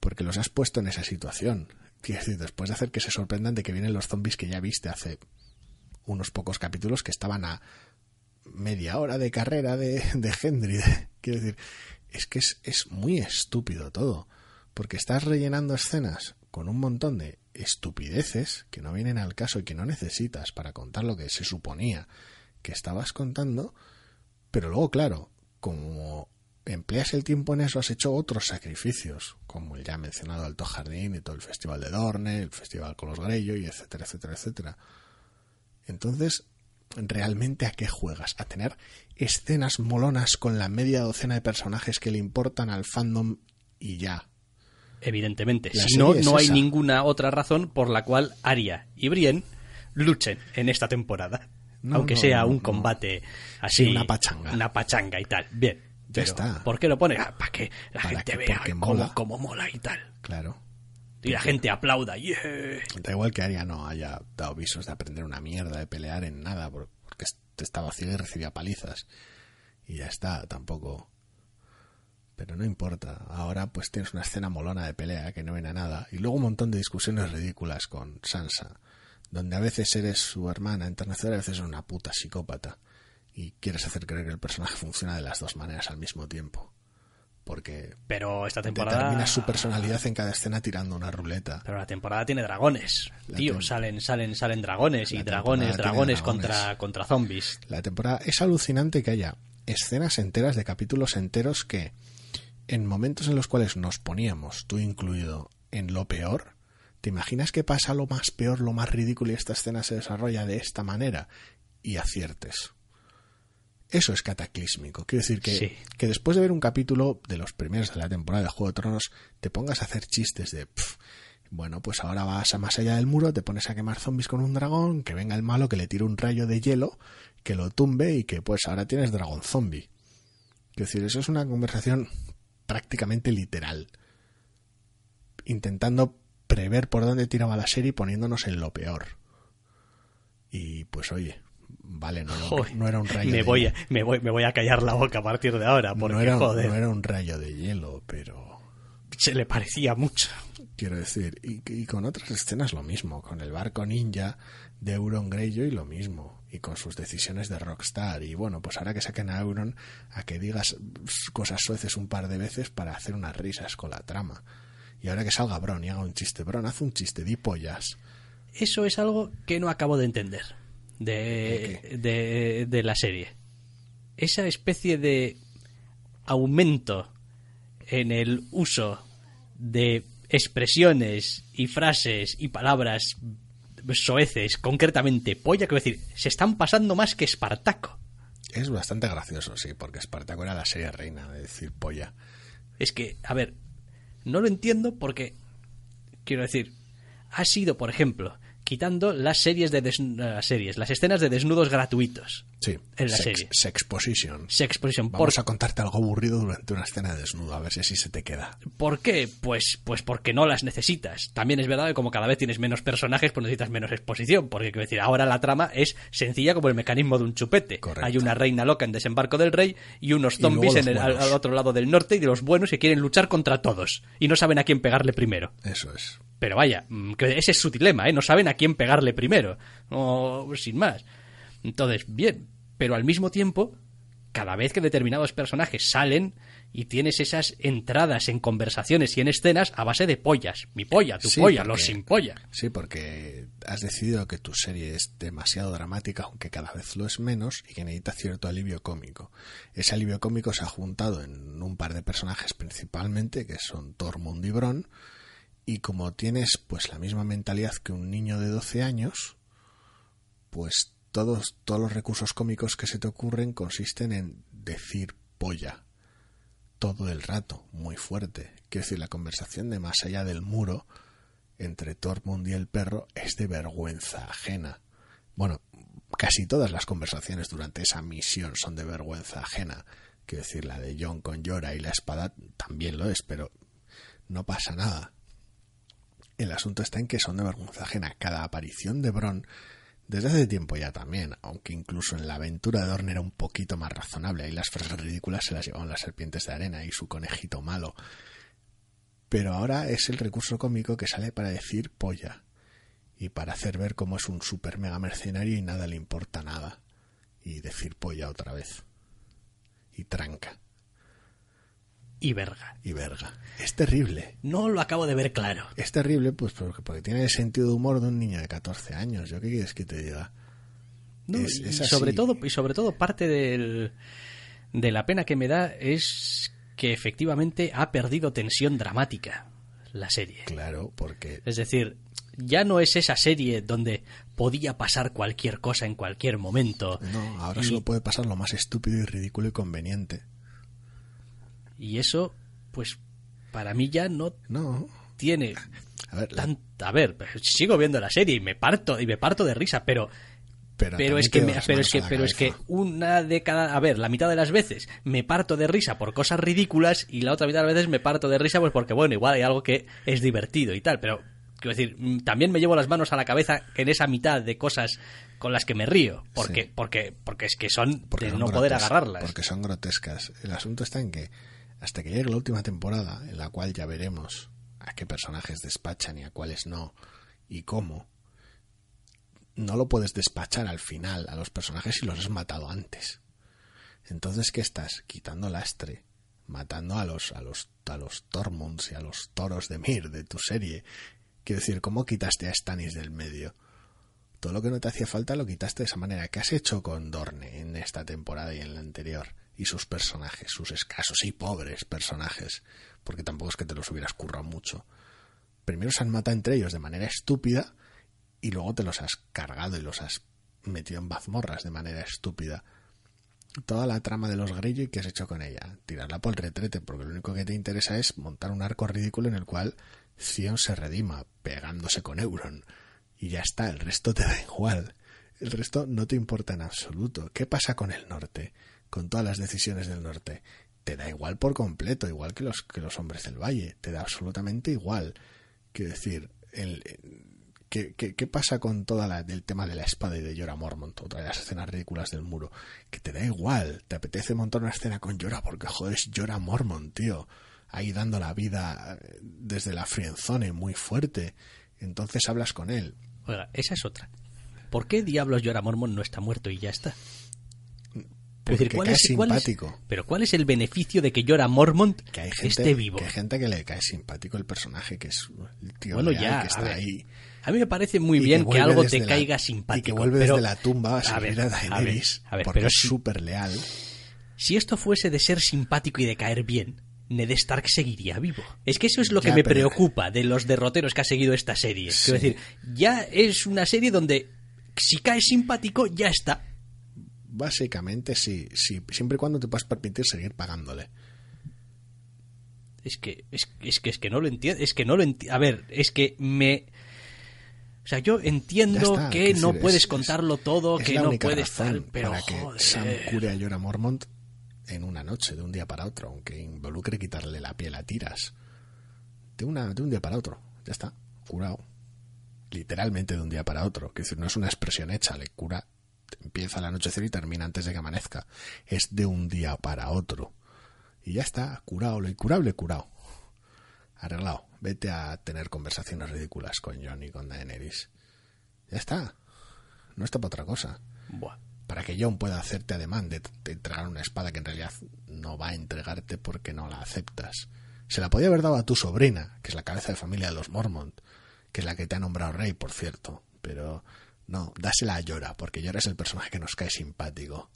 porque los has puesto en esa situación. Quiero decir, después de hacer que se sorprendan de que vienen los zombies que ya viste hace unos pocos capítulos que estaban a media hora de carrera de, de. Quiero decir, es que es, es muy estúpido todo. Porque estás rellenando escenas con un montón de estupideces que no vienen al caso y que no necesitas para contar lo que se suponía que estabas contando. Pero luego, claro, como empleas el tiempo en eso, has hecho otros sacrificios, como el ya mencionado Alto Jardín y todo el Festival de Dorne, el Festival con los Greyjoy, etcétera, etcétera, etcétera. Entonces, ¿realmente a qué juegas? ¿A tener escenas molonas con la media docena de personajes que le importan al fandom y ya? Evidentemente. La si no, es no hay esa. ninguna otra razón por la cual Arya y Brienne luchen en esta temporada. No, Aunque no, sea un combate así. Sí, una pachanga. Una pachanga y tal. Bien. Ya está. ¿Por qué lo pone? Ah, para que la Para gente que- vea cómo, mola. cómo mola y tal. Claro. Y la gente aplauda. ¡Yeah! Da igual que Arya no haya dado visos de aprender una mierda, de pelear en nada, por- porque estaba ciego y recibía palizas. Y ya está, tampoco. Pero no importa. Ahora pues tienes una escena molona de pelea que no viene a nada. Y luego un montón de discusiones ridículas con Sansa. Donde a veces eres su hermana enternecedora, a veces eres una puta psicópata. Y quieres hacer creer que el personaje funciona de las dos maneras al mismo tiempo. Porque Pero esta temporada. determinas su personalidad en cada escena tirando una ruleta. Pero la temporada tiene dragones. La Tío, tem- salen, salen, salen dragones y dragones, dragones, dragones. contra, contra zombies. La temporada es alucinante que haya escenas enteras de capítulos enteros que en momentos en los cuales nos poníamos, tú incluido, en lo peor, ¿te imaginas que pasa lo más peor, lo más ridículo y esta escena se desarrolla de esta manera? Y aciertes. Eso es cataclísmico. Quiero decir que, Sí. que después de ver un capítulo de los primeros de la temporada de Juego de Tronos, te pongas a hacer chistes de... "Pf, bueno, pues ahora vas a más allá del muro, te pones a quemar zombies con un dragón, que venga el malo, que le tire un rayo de hielo, que lo tumbe y que pues ahora tienes dragón zombie. Quiero decir, eso es una conversación prácticamente literal. Intentando prever por dónde tiraba la serie y poniéndonos en lo peor. Y pues oye, vale, no, era un- no era un rayo me de voy, hielo. me, voy, me voy a callar la boca a partir de ahora, porque no era, joder, no era un rayo de hielo, pero se le parecía mucho. quiero decir, y, y con otras escenas lo mismo, con el barco ninja de Euron Greyjoy lo mismo, y con sus decisiones de Rockstar, y bueno, pues ahora que saquen a Euron a que digas cosas sueces un par de veces para hacer unas risas con la trama. Y ahora que salga Bron y haga un chiste, Bron, haz un chiste, di pollas. Eso es algo que no acabo de entender de, de, de la serie. Esa especie de aumento en el uso de expresiones y frases y palabras soeces, concretamente polla, quiero decir, se están pasando más que Espartaco. Es bastante gracioso, sí, porque Espartaco era la serie reina de decir polla. Es que, a ver, no lo entiendo porque, quiero decir, ha sido, por ejemplo, quitando las series de desn- las series, las escenas de desnudos gratuitos Sí, en la sex, serie. sex position. Sex position. ¿Por, Vamos a contarte algo aburrido durante una escena de desnudo, a ver si así se te queda. ¿Por qué? Pues, pues porque no las necesitas. También es verdad que como cada vez tienes menos personajes, pues necesitas menos exposición. Porque quiero decir, ahora la trama es sencilla como el mecanismo de un chupete. Correcto. Hay una reina loca en Desembarco del Rey y unos zombies en el, al, otro lado del norte y de los buenos que quieren luchar contra todos. Y no saben a quién pegarle primero. Eso es. Pero vaya, mm, ese es su dilema, ¿eh? No saben a quién pegarle primero. O sin más. Entonces, bien. Pero al mismo tiempo, cada vez que determinados personajes salen y tienes esas entradas en conversaciones y en escenas a base de pollas. Mi polla, tu Sí, polla, porque- los sin polla. Sí, porque has decidido que tu serie es demasiado dramática, aunque cada vez lo es menos, y que necesita cierto alivio cómico. Ese alivio cómico se ha juntado en un par de personajes principalmente, que son Tormund y Bron, y como tienes pues la misma mentalidad que un niño de 12 años, pues todos, todos los recursos cómicos que se te ocurren consisten en decir polla todo el rato, muy fuerte. Quiero decir, la conversación de más allá del muro entre Tormund y el perro es de vergüenza ajena. Bueno, casi todas las conversaciones durante esa misión son de vergüenza ajena. Quiero decir, la de John con Llora y la espada también lo es, pero no pasa nada. El asunto está en que son de vergüenza ajena. Cada aparición de Bron, desde hace tiempo ya también, aunque incluso en la aventura de Dorne era un poquito más razonable, ahí las frases ridículas se las llevaban las serpientes de arena y su conejito malo. Pero ahora es el recurso cómico que sale para decir polla y para hacer ver cómo es un super mega mercenario y nada le importa nada. Y decir polla otra vez. Y tranca. Y verga. Y verga. Es terrible. No lo acabo de ver claro. Es terrible pues porque, porque tiene el sentido de humor de un niño de 14 años. ¿Yo qué quieres que te diga? No, Es- y es sobre todo y sobre todo parte del, de la pena que me da es que efectivamente ha perdido tensión dramática la serie. Claro, porque Es decir, ya no es esa serie donde podía pasar cualquier cosa en cualquier momento. no, ahora y, solo puede pasar lo más estúpido y ridículo y conveniente. Y eso, pues, para mí ya no No. tiene A ver, la-. A ver, sigo viendo la serie y me parto y me parto de risa, pero Pero, es que, pero es que, pero es que una de cada, a ver, la mitad de las veces me parto de risa por cosas ridículas y la otra mitad de las veces me parto de risa pues porque bueno, igual hay algo que es divertido y tal, pero quiero decir, mm, también me llevo las manos a la cabeza en esa mitad de cosas con las que me río, porque porque porque es que son porque de no poder agarrarlas. Porque son grotescas. El asunto está en que hasta que llegue la última temporada, en la cual ya veremos a qué personajes despachan y a cuáles no y cómo no lo puedes despachar al final a los personajes si los has matado antes. Entonces, ¿qué estás? Quitando lastre, matando a los, a los, a los Tormunds y a los toros de Mir de tu serie. Quiero decir, ¿cómo quitaste a Stannis del medio? Todo lo que no te hacía falta lo quitaste de esa manera. ¿Qué has hecho con Dorne en esta temporada y en la anterior? Y sus personajes, sus escasos y pobres personajes. Porque tampoco es que te los hubieras currado mucho. Primero se han matado entre ellos de manera estúpida y luego te los has cargado y los has metido en bazmorras de manera estúpida. Toda la trama de los Greyjoy que has hecho con ella, tirarla por el retrete, porque lo único que te interesa es montar un arco ridículo en el cual Zion se redima pegándose con Euron. Y ya está, el resto te da igual. El resto no te importa en absoluto. ¿Qué pasa con el norte? Con todas las decisiones del norte. Te da igual por completo, igual que los, que los hombres del valle. Te da absolutamente igual. Quiero decir, el, ¿Qué, qué, pasa con toda la, el tema de la espada y de Jorah Mormont? Otra de las escenas ridículas del muro. Que te da igual, te apetece montar una escena con Jorah porque joder es Jorah Mormont, tío. Ahí dando la vida eh, desde la frienzone muy fuerte. Entonces hablas con él. Oiga, esa es otra. ¿Por qué diablos Jorah Mormont no está muerto y ya está? Porque decir, ¿cuál es, simpático. pero ¿cuál es el beneficio de que Jorah Mormont que hay gente, esté vivo? Que hay gente que le cae simpático el personaje, que es el tío bueno, ya, que está ahí a mí me parece muy bien que, algo te caiga simpático. Y que vuelve desde la tumba a servir a, Daenerys, porque es súper leal. Si esto fuese de ser simpático y de caer bien, Ned Stark seguiría vivo. Es que eso es lo que me preocupa de los derroteros que ha seguido esta serie. Quiero decir, ya es una serie donde si caes simpático, ya está. Básicamente sí, sí, siempre y cuando te puedas permitir seguir pagándole. Es que, es, que, es que no lo entiendo, es que no lo entiendo. A ver, es que me o sea, yo entiendo que no puedes contarlo todo, que no puedes estar, pero para que Sam cure a Jorah Mormont en una noche, de un día para otro, aunque involucre quitarle la piel a tiras. De, una, de un día para otro, ya está, curado. Literalmente de un día para otro, que no es una expresión hecha, le cura, empieza al anochecer y termina antes de que amanezca. Es de un día para otro. Y ya está, curado, lo incurable, curado. Arreglado vete a tener conversaciones ridículas con Jon y con Daenerys. Ya está. No está para otra cosa. Para que Jon pueda hacerte ademán de, entregar una espada que en realidad no va a entregarte porque no la aceptas. Se la podía haber dado a tu sobrina, que es la cabeza de familia de los Mormont, que es la que te ha nombrado rey, por cierto. Pero no, dásela a Llora, porque Llora es el personaje que nos cae simpático.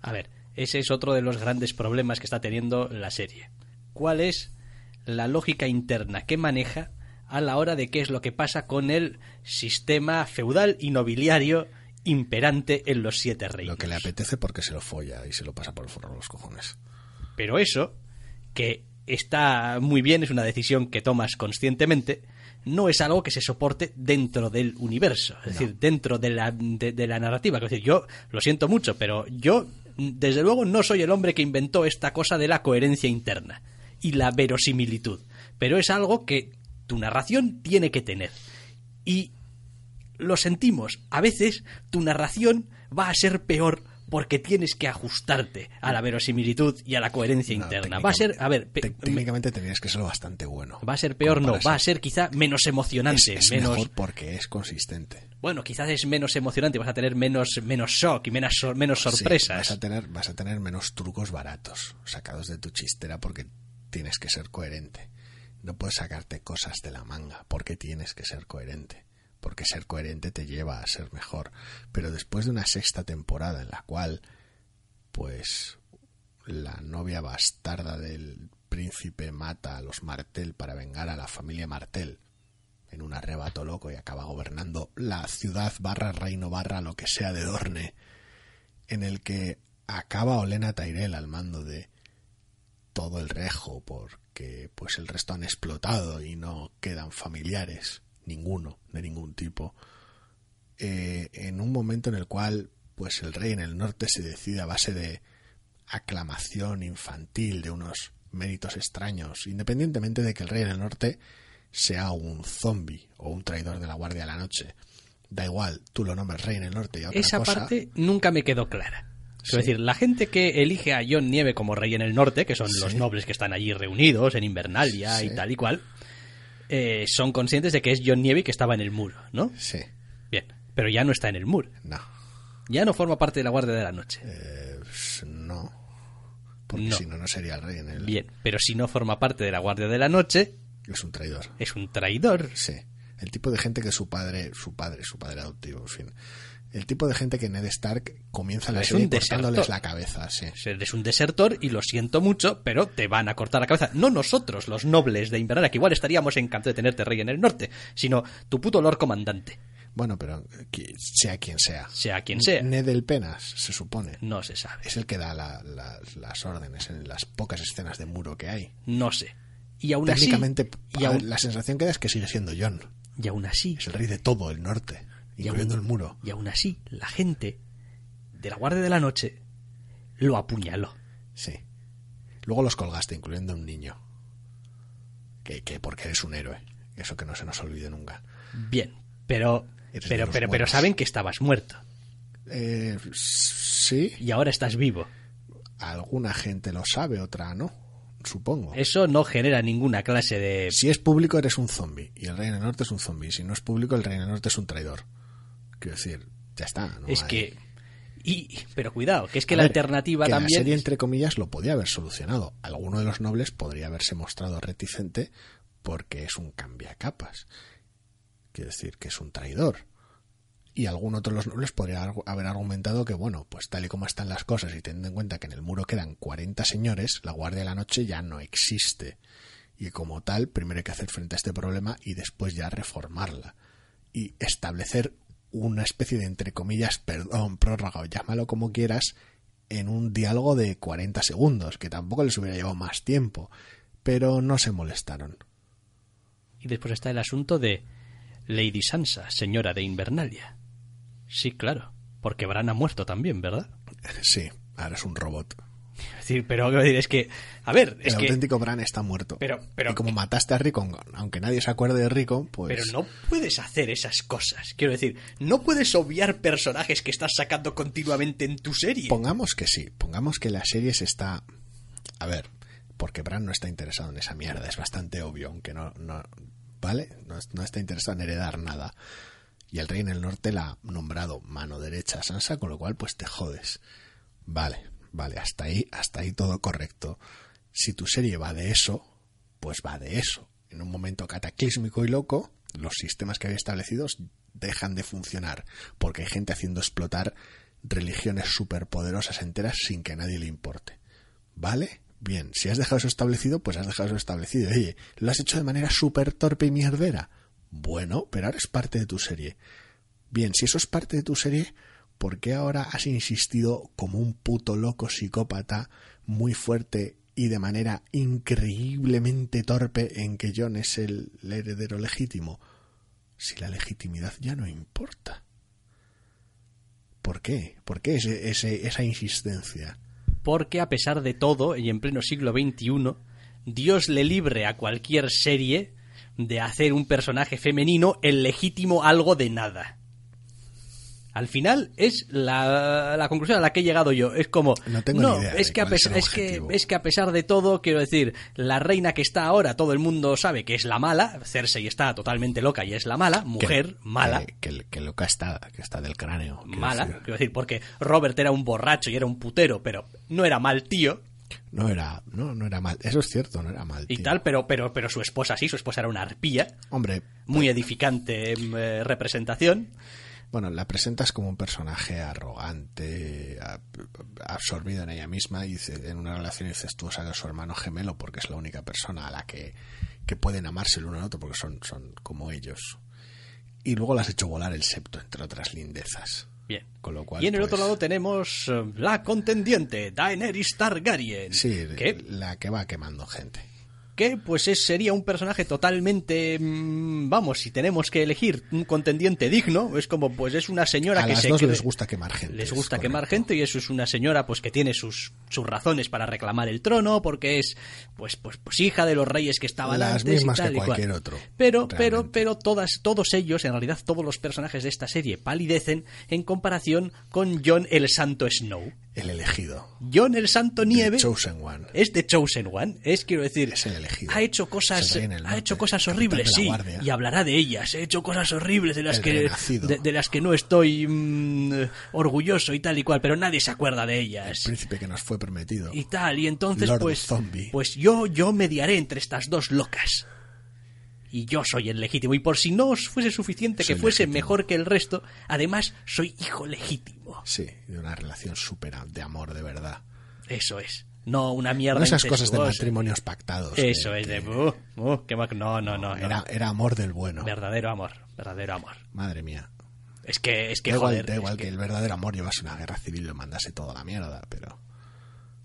A ver, ese es otro de los grandes problemas que está teniendo la serie. ¿Cuál es la lógica interna que maneja a la hora de qué es lo que pasa con el sistema feudal y nobiliario imperante en los siete reinos. Lo que le apetece porque se lo folla y se lo pasa por el forro de los cojones. Pero eso, que está muy bien, es una decisión que tomas conscientemente, no es algo que se soporte dentro del universo, es decir, dentro de la, de, la narrativa. Es decir, yo lo siento mucho, pero yo, desde luego, no soy el hombre que inventó esta cosa de la coherencia interna y la verosimilitud. Pero es algo que tu narración tiene que tener. Y lo sentimos, a veces tu narración va a ser peor porque tienes que ajustarte a la verosimilitud y a la coherencia interna. Va a ser, a ver, técnicamente tendrías que ser bastante bueno. Va a ser peor, no, va a ser quizá menos emocionante, es, menos mejor porque es consistente. Bueno, quizás es menos emocionante, vas a tener menos menos shock y menos menos sorpresas. vas a tener vas a tener menos trucos baratos sacados de tu chistera porque tienes que ser coherente. No puedes sacarte cosas de la manga porque tienes que ser coherente. Porque ser coherente te lleva a ser mejor. Pero después de una sexta temporada en la cual, pues, la novia bastarda del príncipe mata a los Martel para vengar a la familia Martel en un arrebato loco y acaba gobernando la ciudad barra reino barra lo que sea de Dorne, en el que acaba Olena Tyrell al mando de todo el rejo porque pues el resto han explotado y no quedan familiares, ninguno, de ningún tipo. eh, en un momento en el cual pues el rey en el norte se decide a base de aclamación infantil, de unos méritos extraños, independientemente de que el rey en el norte sea un zombie o un traidor de la Guardia de la Noche. Da igual, tú lo nombres rey en el norte y otra Esa cosa, parte nunca me quedó clara. Es Sí. decir, la gente que elige a John Nieve como rey en el norte, que son los nobles que están allí reunidos en Invernalia y tal y cual, eh, son conscientes de que es John Nieve que estaba en el muro, ¿no? Sí, Bien, pero ya no está en el muro. no, Ya no forma parte de la Guardia de la Noche. eh, no. Porque No. si no, no sería el rey en el... Bien, pero si no forma parte de la Guardia de la Noche, Es un traidor. es un traidor. Sí. El tipo de gente que su padre, su padre, su padre adoptivo, en fin. El tipo de gente que Ned Stark comienza la Es serie cortándoles desertor. la cabeza, sí. Eres un desertor y lo siento mucho, pero te van a cortar la cabeza. No nosotros, los nobles de Invernalia, que igual estaríamos encantados de tenerte rey en el norte, sino tu puto Lord Comandante, Bueno, pero sea quien sea. sea quien sea. Ned el Penas, se supone. No se sabe. Es el que da la- la- las órdenes en las pocas escenas de muro que hay. No sé. Y aún así, Técnicamente, y a ver, aún, la sensación que da es que sigue siendo John. y aún así, Es el rey de todo el norte, y aún- el muro. Y aún así, la gente de la Guardia de la Noche lo apuñaló. Sí. Luego los colgaste, incluyendo un niño. Que, que porque eres un héroe. Eso que no se nos olvide nunca. Bien, pero Eres pero pero pero saben que estabas muerto Eh, sí, y ahora estás vivo. alguna gente lo sabe, otra no. Supongo. Eso no genera ninguna clase de Si es público, eres un zombie. Y el rey en el norte es un zombie. Si no es público, el rey en el norte es un traidor. Quiero decir, ya está. ¿no? es Hay- que y pero cuidado, que es que A la ver, alternativa que también La serie, entre comillas, lo podía haber solucionado. Alguno de los nobles podría haberse mostrado reticente porque es un cambiacapas. Quiero decir, que es un traidor. Y algún otro de los nobles podría haber argumentado que, bueno, pues tal y como están las cosas y teniendo en cuenta que en el muro quedan 40 señores, la Guardia de la Noche ya no existe. Y como tal, primero hay que hacer frente a este problema y después ya reformarla. Y establecer una especie de, entre comillas, perdón, prórroga o llámalo como quieras, en un diálogo de 40 segundos, que tampoco les hubiera llevado más tiempo. Pero no se molestaron. y después está el asunto de Lady Sansa, señora de Invernalia. Sí, claro, porque Bran ha muerto también, ¿verdad? Sí, ahora es un robot. Es decir, pero es que a ver, El es que auténtico Bran está muerto. Pero- pero- y como mataste a Rickon, aunque nadie se acuerde de Rickon, pues... Pero no puedes hacer esas cosas. Quiero decir, no puedes obviar personajes que estás sacando continuamente en tu serie. Pongamos que sí, pongamos que la serie se está... A ver, porque Bran no está interesado en esa mierda, es bastante obvio, aunque no... no ¿Vale? No, no está interesado en heredar nada. Y el rey en el norte la ha nombrado mano derecha a Sansa, con lo cual pues te jodes. Vale, vale, hasta ahí, hasta ahí todo correcto. Si tu serie va de eso, pues va de eso. En un momento cataclísmico y loco, los sistemas que había establecidos dejan de funcionar, porque hay gente haciendo explotar religiones superpoderosas enteras sin que a nadie le importe. ¿Vale? Bien, si has dejado eso establecido, pues has dejado eso establecido. Oye, lo has hecho de manera súper torpe y mierdera. Bueno, pero ahora es parte de tu serie. Bien, si eso es parte de tu serie, ¿por qué ahora has insistido como un puto loco psicópata muy fuerte y de manera increíblemente torpe en que John es el, heredero legítimo? Si la legitimidad ya no importa. ¿Por qué? ¿Por qué esa insistencia? Porque a pesar de todo, y en pleno siglo XXI, Dios le libre a cualquier serie de hacer un personaje femenino el legítimo algo de nada. Al final es la, la conclusión a la que he llegado yo. Es como No tengo ni idea es que, a pesar, es, que, es que a pesar de todo, quiero decir, la reina que está ahora, todo el mundo sabe que es la mala. Cersei está totalmente loca y es la mala. Mujer, Que- mala. Que, loca está, que está del cráneo. quiero mala, decir. quiero decir, porque Robert era un borracho y era un putero, pero no era mal tío. No era, no, no era mal. Eso es cierto, no era mal. y tío. tal, pero, pero, pero su esposa sí, su esposa era una arpía, Hombre, muy edificante em, eh, representación. Bueno, la presentas como un personaje arrogante, absorbido en ella misma, y dice- en una relación dices tú a su hermano gemelo porque es la única persona a la que, que pueden amarse el uno al otro porque son, son como ellos. Y luego le has hecho volar el septo, entre otras lindezas. Bien. Con lo cual, y en el pues, otro lado tenemos eh, la contendiente, Daenerys Targaryen. Sí, que la que va quemando gente. Que pues es, sería un personaje totalmente mm, vamos si tenemos que elegir un contendiente digno es como pues es una señora A que las se dos les gusta quemar gente. les es gusta correcto. quemar gente y eso es una señora pues que tiene sus, sus razones para reclamar el trono porque es pues pues pues hija de los reyes que estaban Las antes y mismas que y cualquier otro, pero pero realmente. pero todas todos ellos en realidad todos los personajes de esta serie palidecen en comparación con Jon el Santo Snow El elegido. Jon el Santo Nieve The Chosen One. es The Chosen One es quiero decir Es el elegido. ha hecho cosas el el ha hecho cosas horribles sí guardia. y hablará de ellas he hecho cosas horribles de las El que de, de las que no estoy mm, orgulloso y tal y cual pero nadie se acuerda de ellas Príncipe que nos fue prometido. y tal y entonces Lord pues Zombie. pues yo yo mediaré entre estas dos locas y yo soy el legítimo y por si no os fuese suficiente Soy que fuese legítimo. mejor que el resto además soy hijo legítimo Sí, de una relación súper de amor de verdad. eso es no una mierda No esas cosas de matrimonios pactados. que- eso es de que uh, uh, ma- no no no, no. era, era amor del bueno. verdadero amor verdadero amor Madre mía. es que es que da igual, joder da es igual que- que... el verdadero amor llevase una guerra civil y lo mandase toda la mierda, pero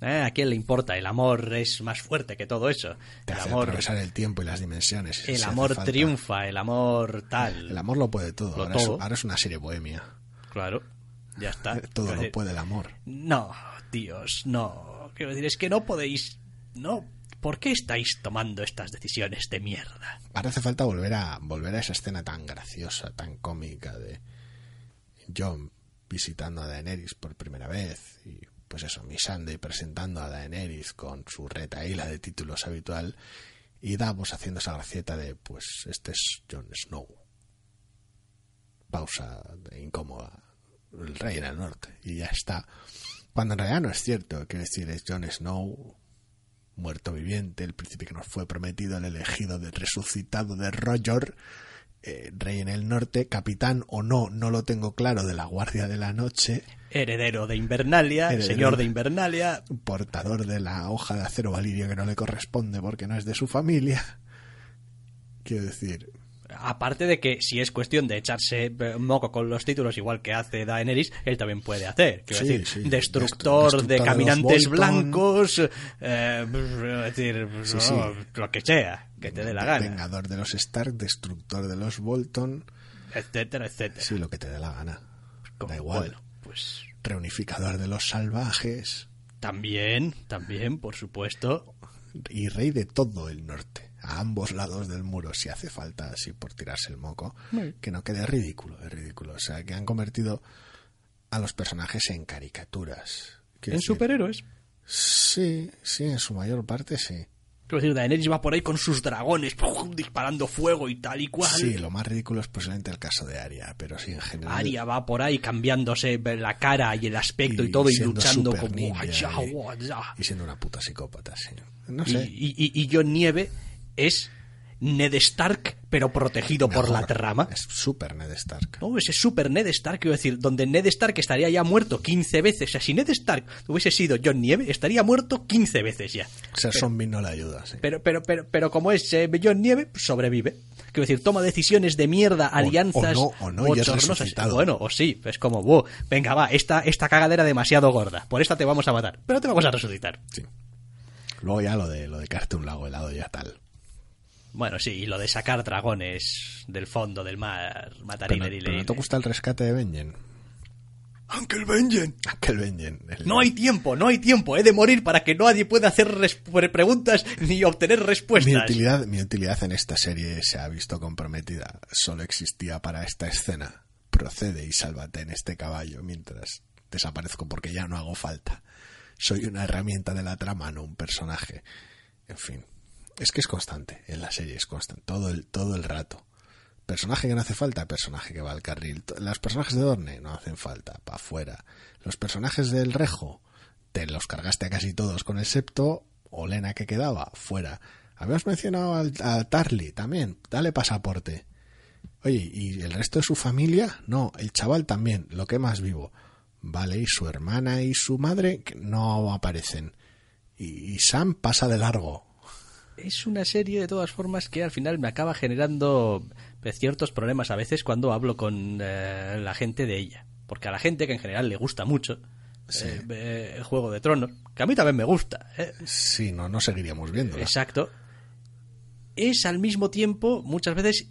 Eh, ¿A quién le importa? El amor es más fuerte que todo eso. te el hace amor, atravesar el tiempo y las dimensiones. si el amor triunfa, el amor tal. El amor lo puede todo. Lo ahora, Es, todo. ahora es una serie bohemia. Claro, ya está. Todo Quiero lo decir, puede el amor. No, tíos, no. Quiero decir, es que no podéis. No. ¿Por qué estáis tomando estas decisiones de mierda? Ahora hace falta volver a volver a esa escena tan graciosa, tan cómica de John visitando a Daenerys por primera vez y pues eso, Missandei presentando a Daenerys con su retaíla de títulos habitual y Davos haciendo esa gracieta de pues este es Jon Snow. Pausa incómoda. El rey en el norte y ya está. Cuando en realidad no es cierto, quiero decir, es Jon Snow muerto viviente, el príncipe que nos fue prometido, el elegido del resucitado de Roger, eh, rey en el norte, capitán o no, no lo tengo claro, de la Guardia de la Noche, Heredero de Invernalia, Heredero señor de- de Invernalia. portador de la hoja de acero valirio que no le corresponde porque no es de su familia. Quiero decir, Aparte de que si es cuestión de echarse eh, moco con los títulos, igual que hace Daenerys, él también puede hacer. Quiero Sí, decir, sí. destructor, Destructor de caminantes blancos, eh, es decir, Sí, no, sí. lo que sea, que te dé la gana, vengador de los Stark, destructor de los Bolton, etcétera, etcétera. sí, lo que te dé la gana. Como, Da igual. bueno, pues Reunificador de los salvajes también, también, por supuesto. y rey de todo el norte, a ambos lados del muro, si hace falta, así por tirarse el moco, que no quede ridículo, es ridículo. O sea, que han convertido a los personajes en caricaturas. Quiero En decir, superhéroes. Sí, sí, en su mayor parte sí. Quiero decir, Daenerys va por ahí con sus dragones, ¡pum! disparando fuego y tal y cual. Sí, lo más ridículo es posiblemente el caso de Aria, pero sí, en general. Arya va por ahí cambiándose la cara y el aspecto y, Y todo y luchando como ninja "Ay, ya, y- guau, ya". Y siendo una puta psicópata, sí. No y, sé. y, y- y Jon Nieve es Ned Stark pero protegido por la trama. Es súper Ned Stark. No, ese super Ned Stark, quiero decir, donde Ned Stark estaría ya muerto 15 veces. O sea, si Ned Stark hubiese sido Jon Nieve, estaría muerto 15 veces ya. O sea, Zombie no le ayuda, sí. Pero, pero, pero, pero como es eh, Jon Nieve, sobrevive. Quiero decir, toma decisiones de mierda, alianzas o no, o no, y es bochornosas. resucitado. Bueno, o sí, es como, "Buh, venga, va, esta, esta cagadera demasiado gorda. Por esta te vamos a matar, pero te vamos a resucitar. Sí. Luego ya lo de lo de un lago helado ya tal. Bueno, sí, y lo de sacar dragones del fondo del mar, matar y Pero, pero ¿no te gusta el rescate de Benjen? Uncle Benjen. Aquel Benjen. el- No hay tiempo, no hay tiempo. He de morir para que nadie pueda hacer preguntas ni obtener mi respuestas. utilidad, mi utilidad en esta serie se ha visto comprometida. Solo existía para esta escena. Procede y sálvate en este caballo mientras desaparezco porque ya no hago falta. Soy una herramienta de la trama, no un personaje. En fin, es que es constante en la serie, es constante todo el todo el rato. Personaje que no hace falta, personaje que va al carril. Los personajes de Dorne no hacen falta, para afuera. Los personajes del Rejo, te los cargaste a casi todos con el septo. Olena que quedaba, fuera. Habíamos mencionado al, a Tarly también, dale pasaporte. Oye, ¿y el resto de su familia? No, el chaval también, lo que más vivo. Vale, y su hermana y su madre no aparecen. Y Sam pasa de largo. Es una serie de todas formas que al final me acaba generando eh, ciertos problemas a veces cuando hablo con eh, la gente de ella. Porque a la gente que en general le gusta mucho eh, eh, el Juego de Tronos, que a mí también me gusta, eh, Sí, no, no seguiríamos viendo. exacto, es al mismo tiempo muchas veces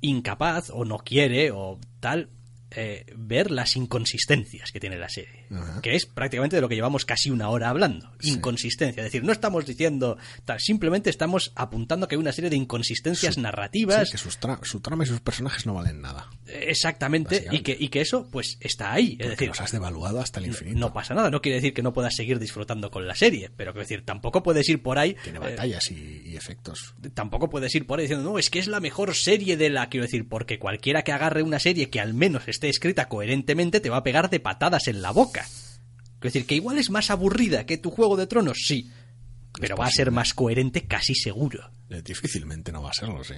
incapaz o no quiere o tal eh, ver las inconsistencias que tiene la serie, que es prácticamente de lo que llevamos casi una hora hablando. Inconsistencia, es decir, no estamos diciendo, tal, simplemente estamos apuntando que hay una serie de inconsistencias narrativas. que sus su trama y sus personajes no valen nada. Exactamente, y que, y que eso pues está ahí. Es decir, los has devaluado hasta el infinito. No, pasa nada, no quiere decir que no puedas seguir disfrutando con la serie, pero quiero decir, tampoco puedes ir por ahí. Tiene batallas y, y, efectos. Tampoco puedes ir por ahí diciendo, no, es que es la mejor serie de la. Quiero decir, porque cualquiera que agarre una serie que al menos esté escrita coherentemente te va a pegar de patadas en la boca. Es decir, que igual es más aburrida que tu Juego de Tronos, sí, pero va a ser más coherente casi seguro. Difícilmente no va a serlo, sí.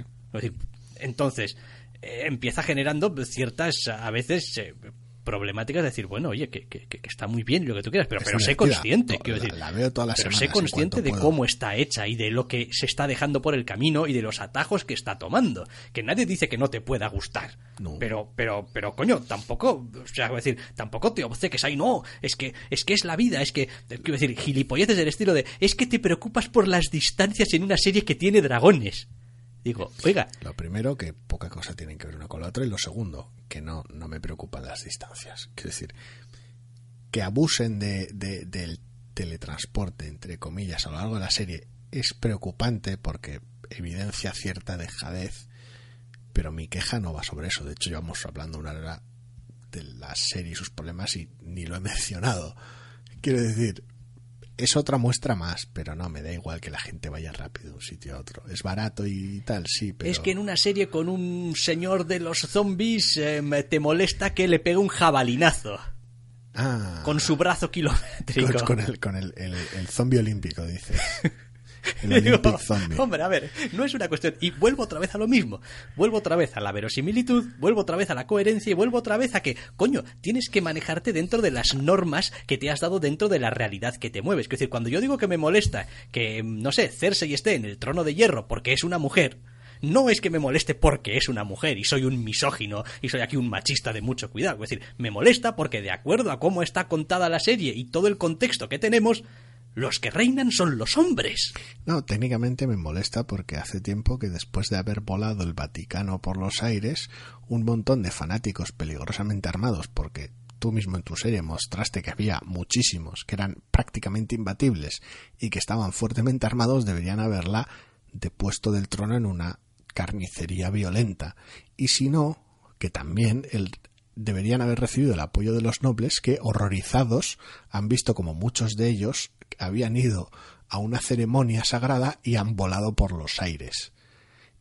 Entonces, eh, empieza generando ciertas, a veces, eh, problemáticas de decir, bueno, oye, que, que, que, está muy bien lo que tú quieras, pero, pero sé consciente, quiero decir, la, veo todas las pero sé consciente de puedo. cómo está hecha y de lo que se está dejando por el camino y de los atajos que está tomando. Que nadie dice que no te pueda gustar. No. Pero, pero, pero, coño, tampoco, o sea, decir, tampoco te obceques ahí, no, es que, es que es la vida, es que, quiero decir, gilipolleces del estilo de, es que te preocupas por las distancias en una serie que tiene dragones. Digo, oiga. Lo primero, que poca cosa tienen que ver una con la otra. Y lo segundo, que no, no me preocupan las distancias. Quiero decir, que abusen de, de, del teletransporte, entre comillas, a lo largo de la serie es preocupante porque evidencia cierta dejadez. Pero mi queja no va sobre eso. De hecho, llevamos hablando una hora de la serie y sus problemas y ni lo he mencionado. Quiero decir, es otra muestra más, pero no, me da igual que la gente vaya rápido de un sitio a otro. Es barato y tal, sí, pero... Es que en una serie con un señor de los zombies eh, te molesta que le pegue un jabalinazo. Ah, con su brazo kilométrico. Con, con el, con el, el, el zombie olímpico, dices. El Olympic Zombie. Hombre, a ver, no es una cuestión. Y vuelvo otra vez a lo mismo. Vuelvo otra vez a la verosimilitud, vuelvo otra vez a la coherencia y vuelvo otra vez a que, coño, tienes que manejarte dentro de las normas que te has dado dentro de la realidad que te mueves. Es decir, cuando yo digo que me molesta que, no sé, Cersei esté en el trono de hierro porque es una mujer, no es que me moleste porque es una mujer y soy un misógino y soy aquí un machista de mucho cuidado. Es decir, me molesta porque de acuerdo a cómo está contada la serie y todo el contexto que tenemos, los que reinan son los hombres. No, técnicamente me molesta porque hace tiempo que después de haber volado el Vaticano por los aires, un montón de fanáticos peligrosamente armados, porque tú mismo en tu serie mostraste que había muchísimos que eran prácticamente imbatibles y que estaban fuertemente armados, deberían haberla depuesto del trono en una carnicería violenta. Y si no, que también el, deberían haber recibido el apoyo de los nobles que, horrorizados, han visto como muchos de ellos habían ido a una ceremonia sagrada y han volado por los aires.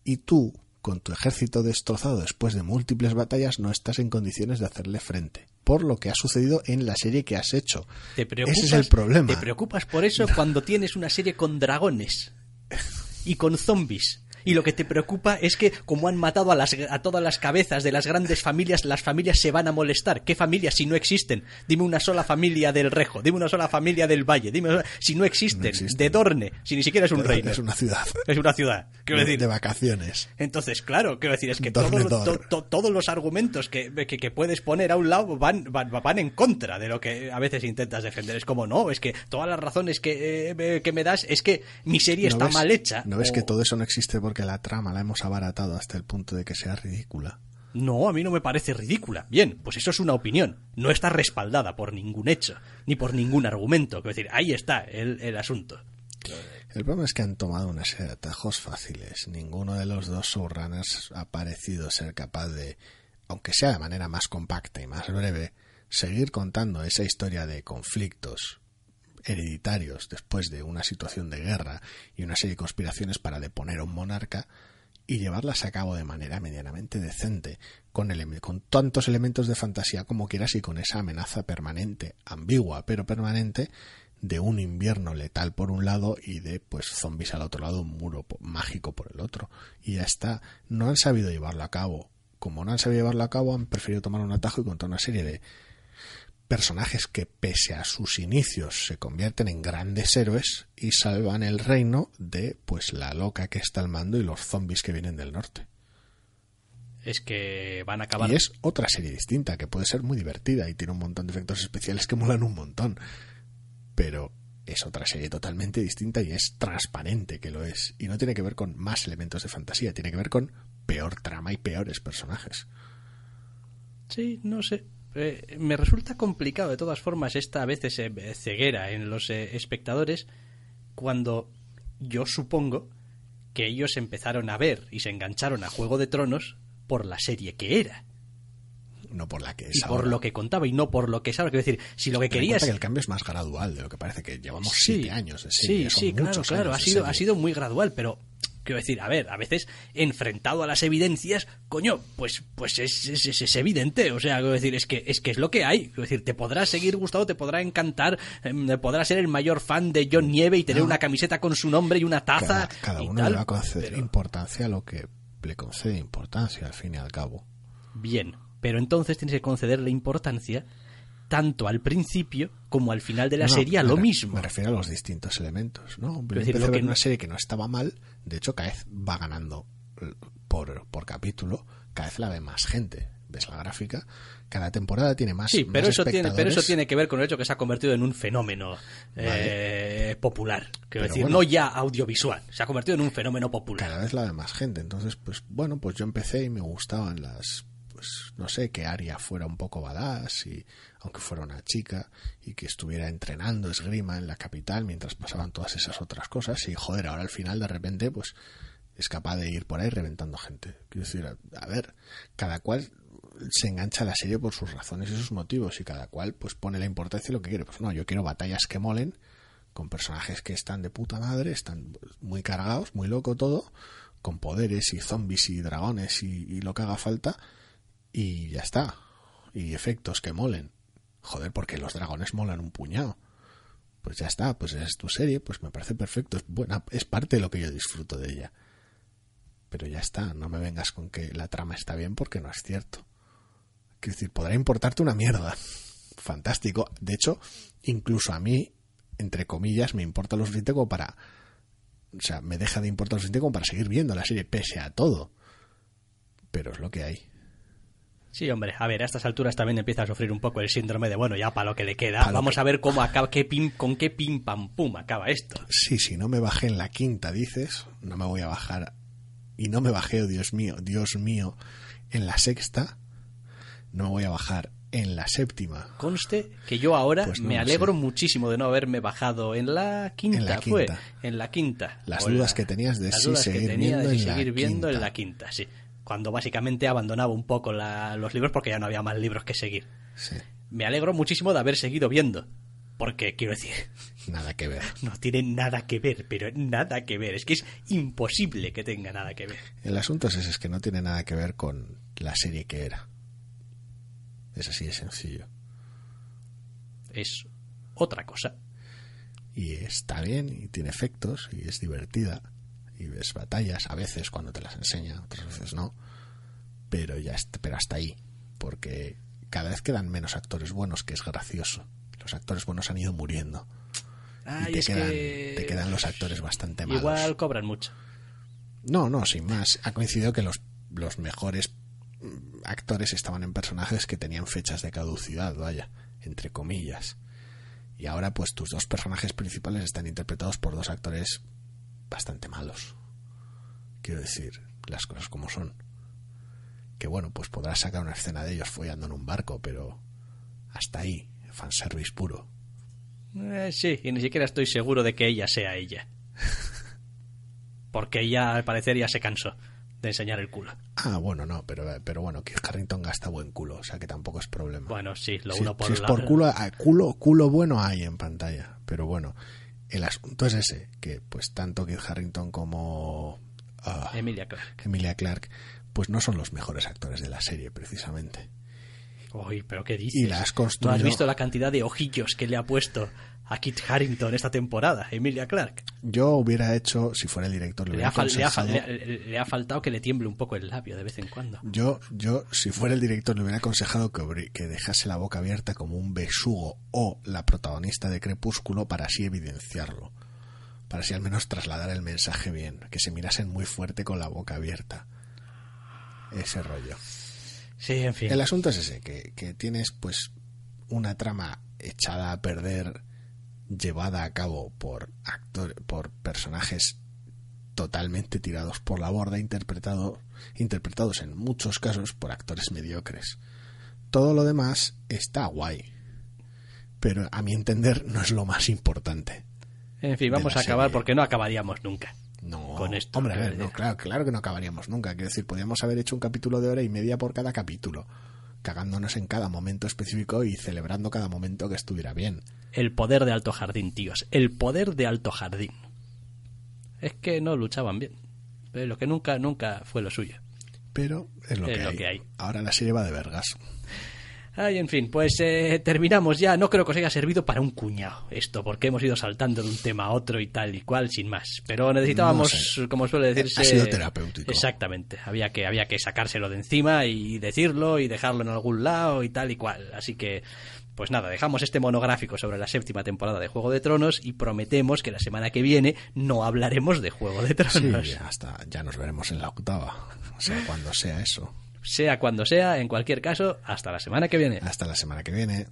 Y tú, con tu ejército destrozado después de múltiples batallas, no estás en condiciones de hacerle frente. Por lo que ha sucedido en la serie que has hecho. ¿Te preocupas, Ese es el problema. Te preocupas por eso cuando tienes una serie con dragones y con zombies y lo que te preocupa es que como han matado a, las, a todas las cabezas de las grandes familias, las familias se van a molestar. ¿Qué familias si no existen? Dime una sola familia del Rejo, dime una sola familia del Valle, dime una, si no existen, No existen. de Dorne, si ni siquiera es un reino. Es una ciudad. Es una ciudad, quiero de, decir. de vacaciones. Entonces, claro, quiero decir, es que Dorne, todo- Dor. to- to- todos los argumentos que, que, que puedes poner a un lado van, van, van en contra de lo que a veces intentas defender. Es como, no, es que todas las razones que, eh, que me das es que mi serie ¿No está ves- mal hecha. ¿No ves o- que todo eso no existe porque la trama la hemos abaratado hasta el punto de que sea ridícula? No, a mí no me parece ridícula. Bien, pues eso es una opinión. No está respaldada por ningún hecho, ni por ningún argumento. Quiero decir, ahí está el, el asunto. El problema es que han tomado una serie de atajos fáciles. Ninguno de los dos showrunners ha parecido ser capaz de, aunque sea de manera más compacta y más breve, seguir contando esa historia de conflictos hereditarios después de una situación de guerra y una serie de conspiraciones para deponer a un monarca y llevarlas a cabo de manera medianamente decente, con, con tantos elementos de fantasía como quieras y con esa amenaza permanente, ambigua pero permanente, de un invierno letal por un lado y de pues zombies al otro lado, un muro mágico por el otro. Y ya está. No han sabido llevarlo a cabo. Como no han sabido llevarlo a cabo, han preferido tomar un atajo y contar una serie de personajes que pese a sus inicios se convierten en grandes héroes y salvan el reino de pues la loca que está al mando y los zombies que vienen del norte. Es que van a acabar. Y es otra serie distinta que puede ser muy divertida y tiene un montón de efectos especiales que molan un montón. Pero es otra serie totalmente distinta y es transparente que lo es. Y no tiene que ver con más elementos de fantasía, tiene que ver con peor trama y peores personajes. Sí, no sé. Eh, me resulta complicado de todas formas esta a veces eh, ceguera en los eh, espectadores cuando yo supongo que ellos empezaron a ver y se engancharon a Juego de Tronos por la serie que era no por la que es y por lo que contaba y no por lo que es ahora. Quiero decir, si lo que querías. que el cambio es más gradual de lo que parece que llevamos siete años de serie. Sí, sí, claro, claro. Ha sido, ha sido muy gradual, pero quiero decir, a ver, a veces enfrentado a las evidencias, coño, pues, pues es, es, es, evidente, o sea, quiero decir, es que, es que es lo que hay, quiero decir, te podrá seguir gustando, te podrá encantar, eh, podrás ser el mayor fan de John Nieve y tener una camiseta con su nombre y una taza. Cada, uno le va a conceder importancia a lo que le concede importancia, al fin y al cabo. Bien, pero entonces tienes que concederle importancia tanto al principio como al final de la serie a lo mismo. Me refiero a los distintos elementos, ¿no? Decir, que una serie que no estaba mal, de hecho cada vez va ganando por, por capítulo, cada vez la ve más gente. ¿Ves la gráfica? Cada temporada tiene más. Sí, pero, eso, tiene, pero eso tiene que ver con el hecho que se ha convertido en un fenómeno eh, popular. Quiero decir, no ya audiovisual, se ha convertido en un fenómeno popular. Cada vez la ve más gente. Entonces, pues bueno, pues yo empecé y me gustaban las pues no sé, que Aria fuera un poco badass y aunque fuera una chica y que estuviera entrenando esgrima en la capital mientras pasaban todas esas otras cosas y joder, ahora al final de repente pues es capaz de ir por ahí reventando gente. Quiero decir, a, ver, cada cual se engancha a la serie por sus razones y sus motivos y cada cual pues pone la importancia y lo que quiere. Pues no, yo quiero batallas que molen con personajes que están de puta madre, están muy cargados, muy loco todo, con poderes y zombies y dragones y lo que haga falta y ya está. Y efectos que molen. Joder, porque los dragones molan un puñado. Pues ya está, pues es tu serie, pues me parece perfecto, es buena, es parte de lo que yo disfruto de ella. Pero ya está, no me vengas con que la trama está bien porque no es cierto. Quiero decir, podrá importarte una mierda. Fantástico. De hecho, incluso a mí, entre comillas, me importa lo suficiente para. O sea, me deja de importar lo suficiente para seguir viendo la serie, pese a todo. Pero es lo que hay. Sí, hombre, a ver, a estas alturas también empieza a sufrir un poco el síndrome de, bueno, ya para lo que le queda, vamos a ver cómo acaba, qué pim, con qué pim pam pum acaba esto. Sí, si no me bajé en la quinta, dices, no me voy a bajar, y no me bajé, oh, Dios mío, Dios mío, en la sexta, no me voy a bajar en la séptima. Conste que yo ahora pues me alegro muchísimo de no haberme bajado en la quinta, en la quinta. en la quinta. Las dudas que tenías de si seguir viendo, de seguir viendo en la quinta, sí cuando básicamente abandonaba un poco los libros porque ya no había más libros que seguir. Me alegro muchísimo de haber seguido viendo. Porque quiero decir. Nada que ver. No tiene nada que ver, pero nada que ver. Es que es imposible que tenga nada que ver. El asunto es ese, es que no tiene nada que ver con la serie que era. Es así de sencillo. Es otra cosa. Y está bien, y tiene efectos, y es divertida y ves batallas, a veces cuando te las enseña, otras veces no, pero ya pero hasta ahí, porque cada vez quedan menos actores buenos, que es gracioso. Los actores buenos han ido muriendo. y te quedan, te quedan los actores bastante malos. Igual cobran mucho. No, no, sin más. Ha coincidido que los, los mejores mm, actores estaban en personajes que tenían fechas de caducidad, vaya, entre comillas. Y ahora pues tus dos personajes principales están interpretados por dos actores bastante malos. Quiero decir, las cosas como son. Que bueno, pues podrás sacar una escena de ellos follando en un barco, pero hasta ahí, fanservice puro. Eh, sí, y ni siquiera estoy seguro de que ella sea ella. Porque ella, al parecer, ya se cansó de enseñar el culo. Ah, bueno, no, pero, pero bueno, Keith Harrington gasta buen culo, o sea que tampoco es problema. Bueno, sí, lo uno por si es por culo, culo, culo bueno hay en pantalla, pero bueno, el asunto es ese, que pues tanto Kit Harrington como ah, Emilia Clark. Emilia Clark, pues no son los mejores actores de la serie, precisamente. Uy, pero ¿qué dices? Y ¿No has visto la cantidad de ojillos que le ha puesto a Kit Harrington esta temporada, Emilia Clark. Yo hubiera hecho, si fuera el director, le, ha, le, ha, faltado que le tiemble un poco el labio de vez en cuando. Yo, yo si fuera el director, le hubiera aconsejado que, que dejase la boca abierta como un besugo o la protagonista de Crepúsculo para así evidenciarlo. Para así al menos trasladar el mensaje bien. Que se mirasen muy fuerte con la boca abierta. Ese rollo. Sí, en fin. El asunto es ese, que, que tienes pues una trama echada a perder llevada a cabo por actores, por personajes totalmente tirados por la borda, interpretado, interpretados en muchos casos por actores mediocres. Todo lo demás está guay, pero a mi entender no es lo más importante. En fin, vamos a acabar porque no acabaríamos nunca. No, con esto. Hombre, a ver, no, claro, claro que no acabaríamos nunca. Quiero decir, podríamos haber hecho un capítulo de hora y media por cada capítulo, cagándonos en cada momento específico y celebrando cada momento que estuviera bien. El poder de Alto Jardín, tíos. El poder de Alto Jardín. Es que no luchaban bien. Pero lo que nunca, nunca fue lo suyo. Pero es lo, Es que, lo hay. que hay. Ahora la serie va de vergas. Ay, en fin, pues eh, terminamos ya. No creo que os haya servido para un cuñado esto, porque hemos ido saltando de un tema a otro y tal y cual, sin más. Pero necesitábamos, No sé. como suele decirse... Ha sido terapéutico. Exactamente. Había que, había que sacárselo de encima y decirlo y dejarlo en algún lado y tal y cual. Así que, pues nada, dejamos este monográfico sobre la séptima temporada de Juego de Tronos y prometemos que la semana que viene no hablaremos de Juego de Sí, Tronos. hasta ya nos veremos en la octava. O sea, cuando sea eso. Sea cuando sea, en cualquier caso, hasta la semana que viene. Hasta la semana que viene.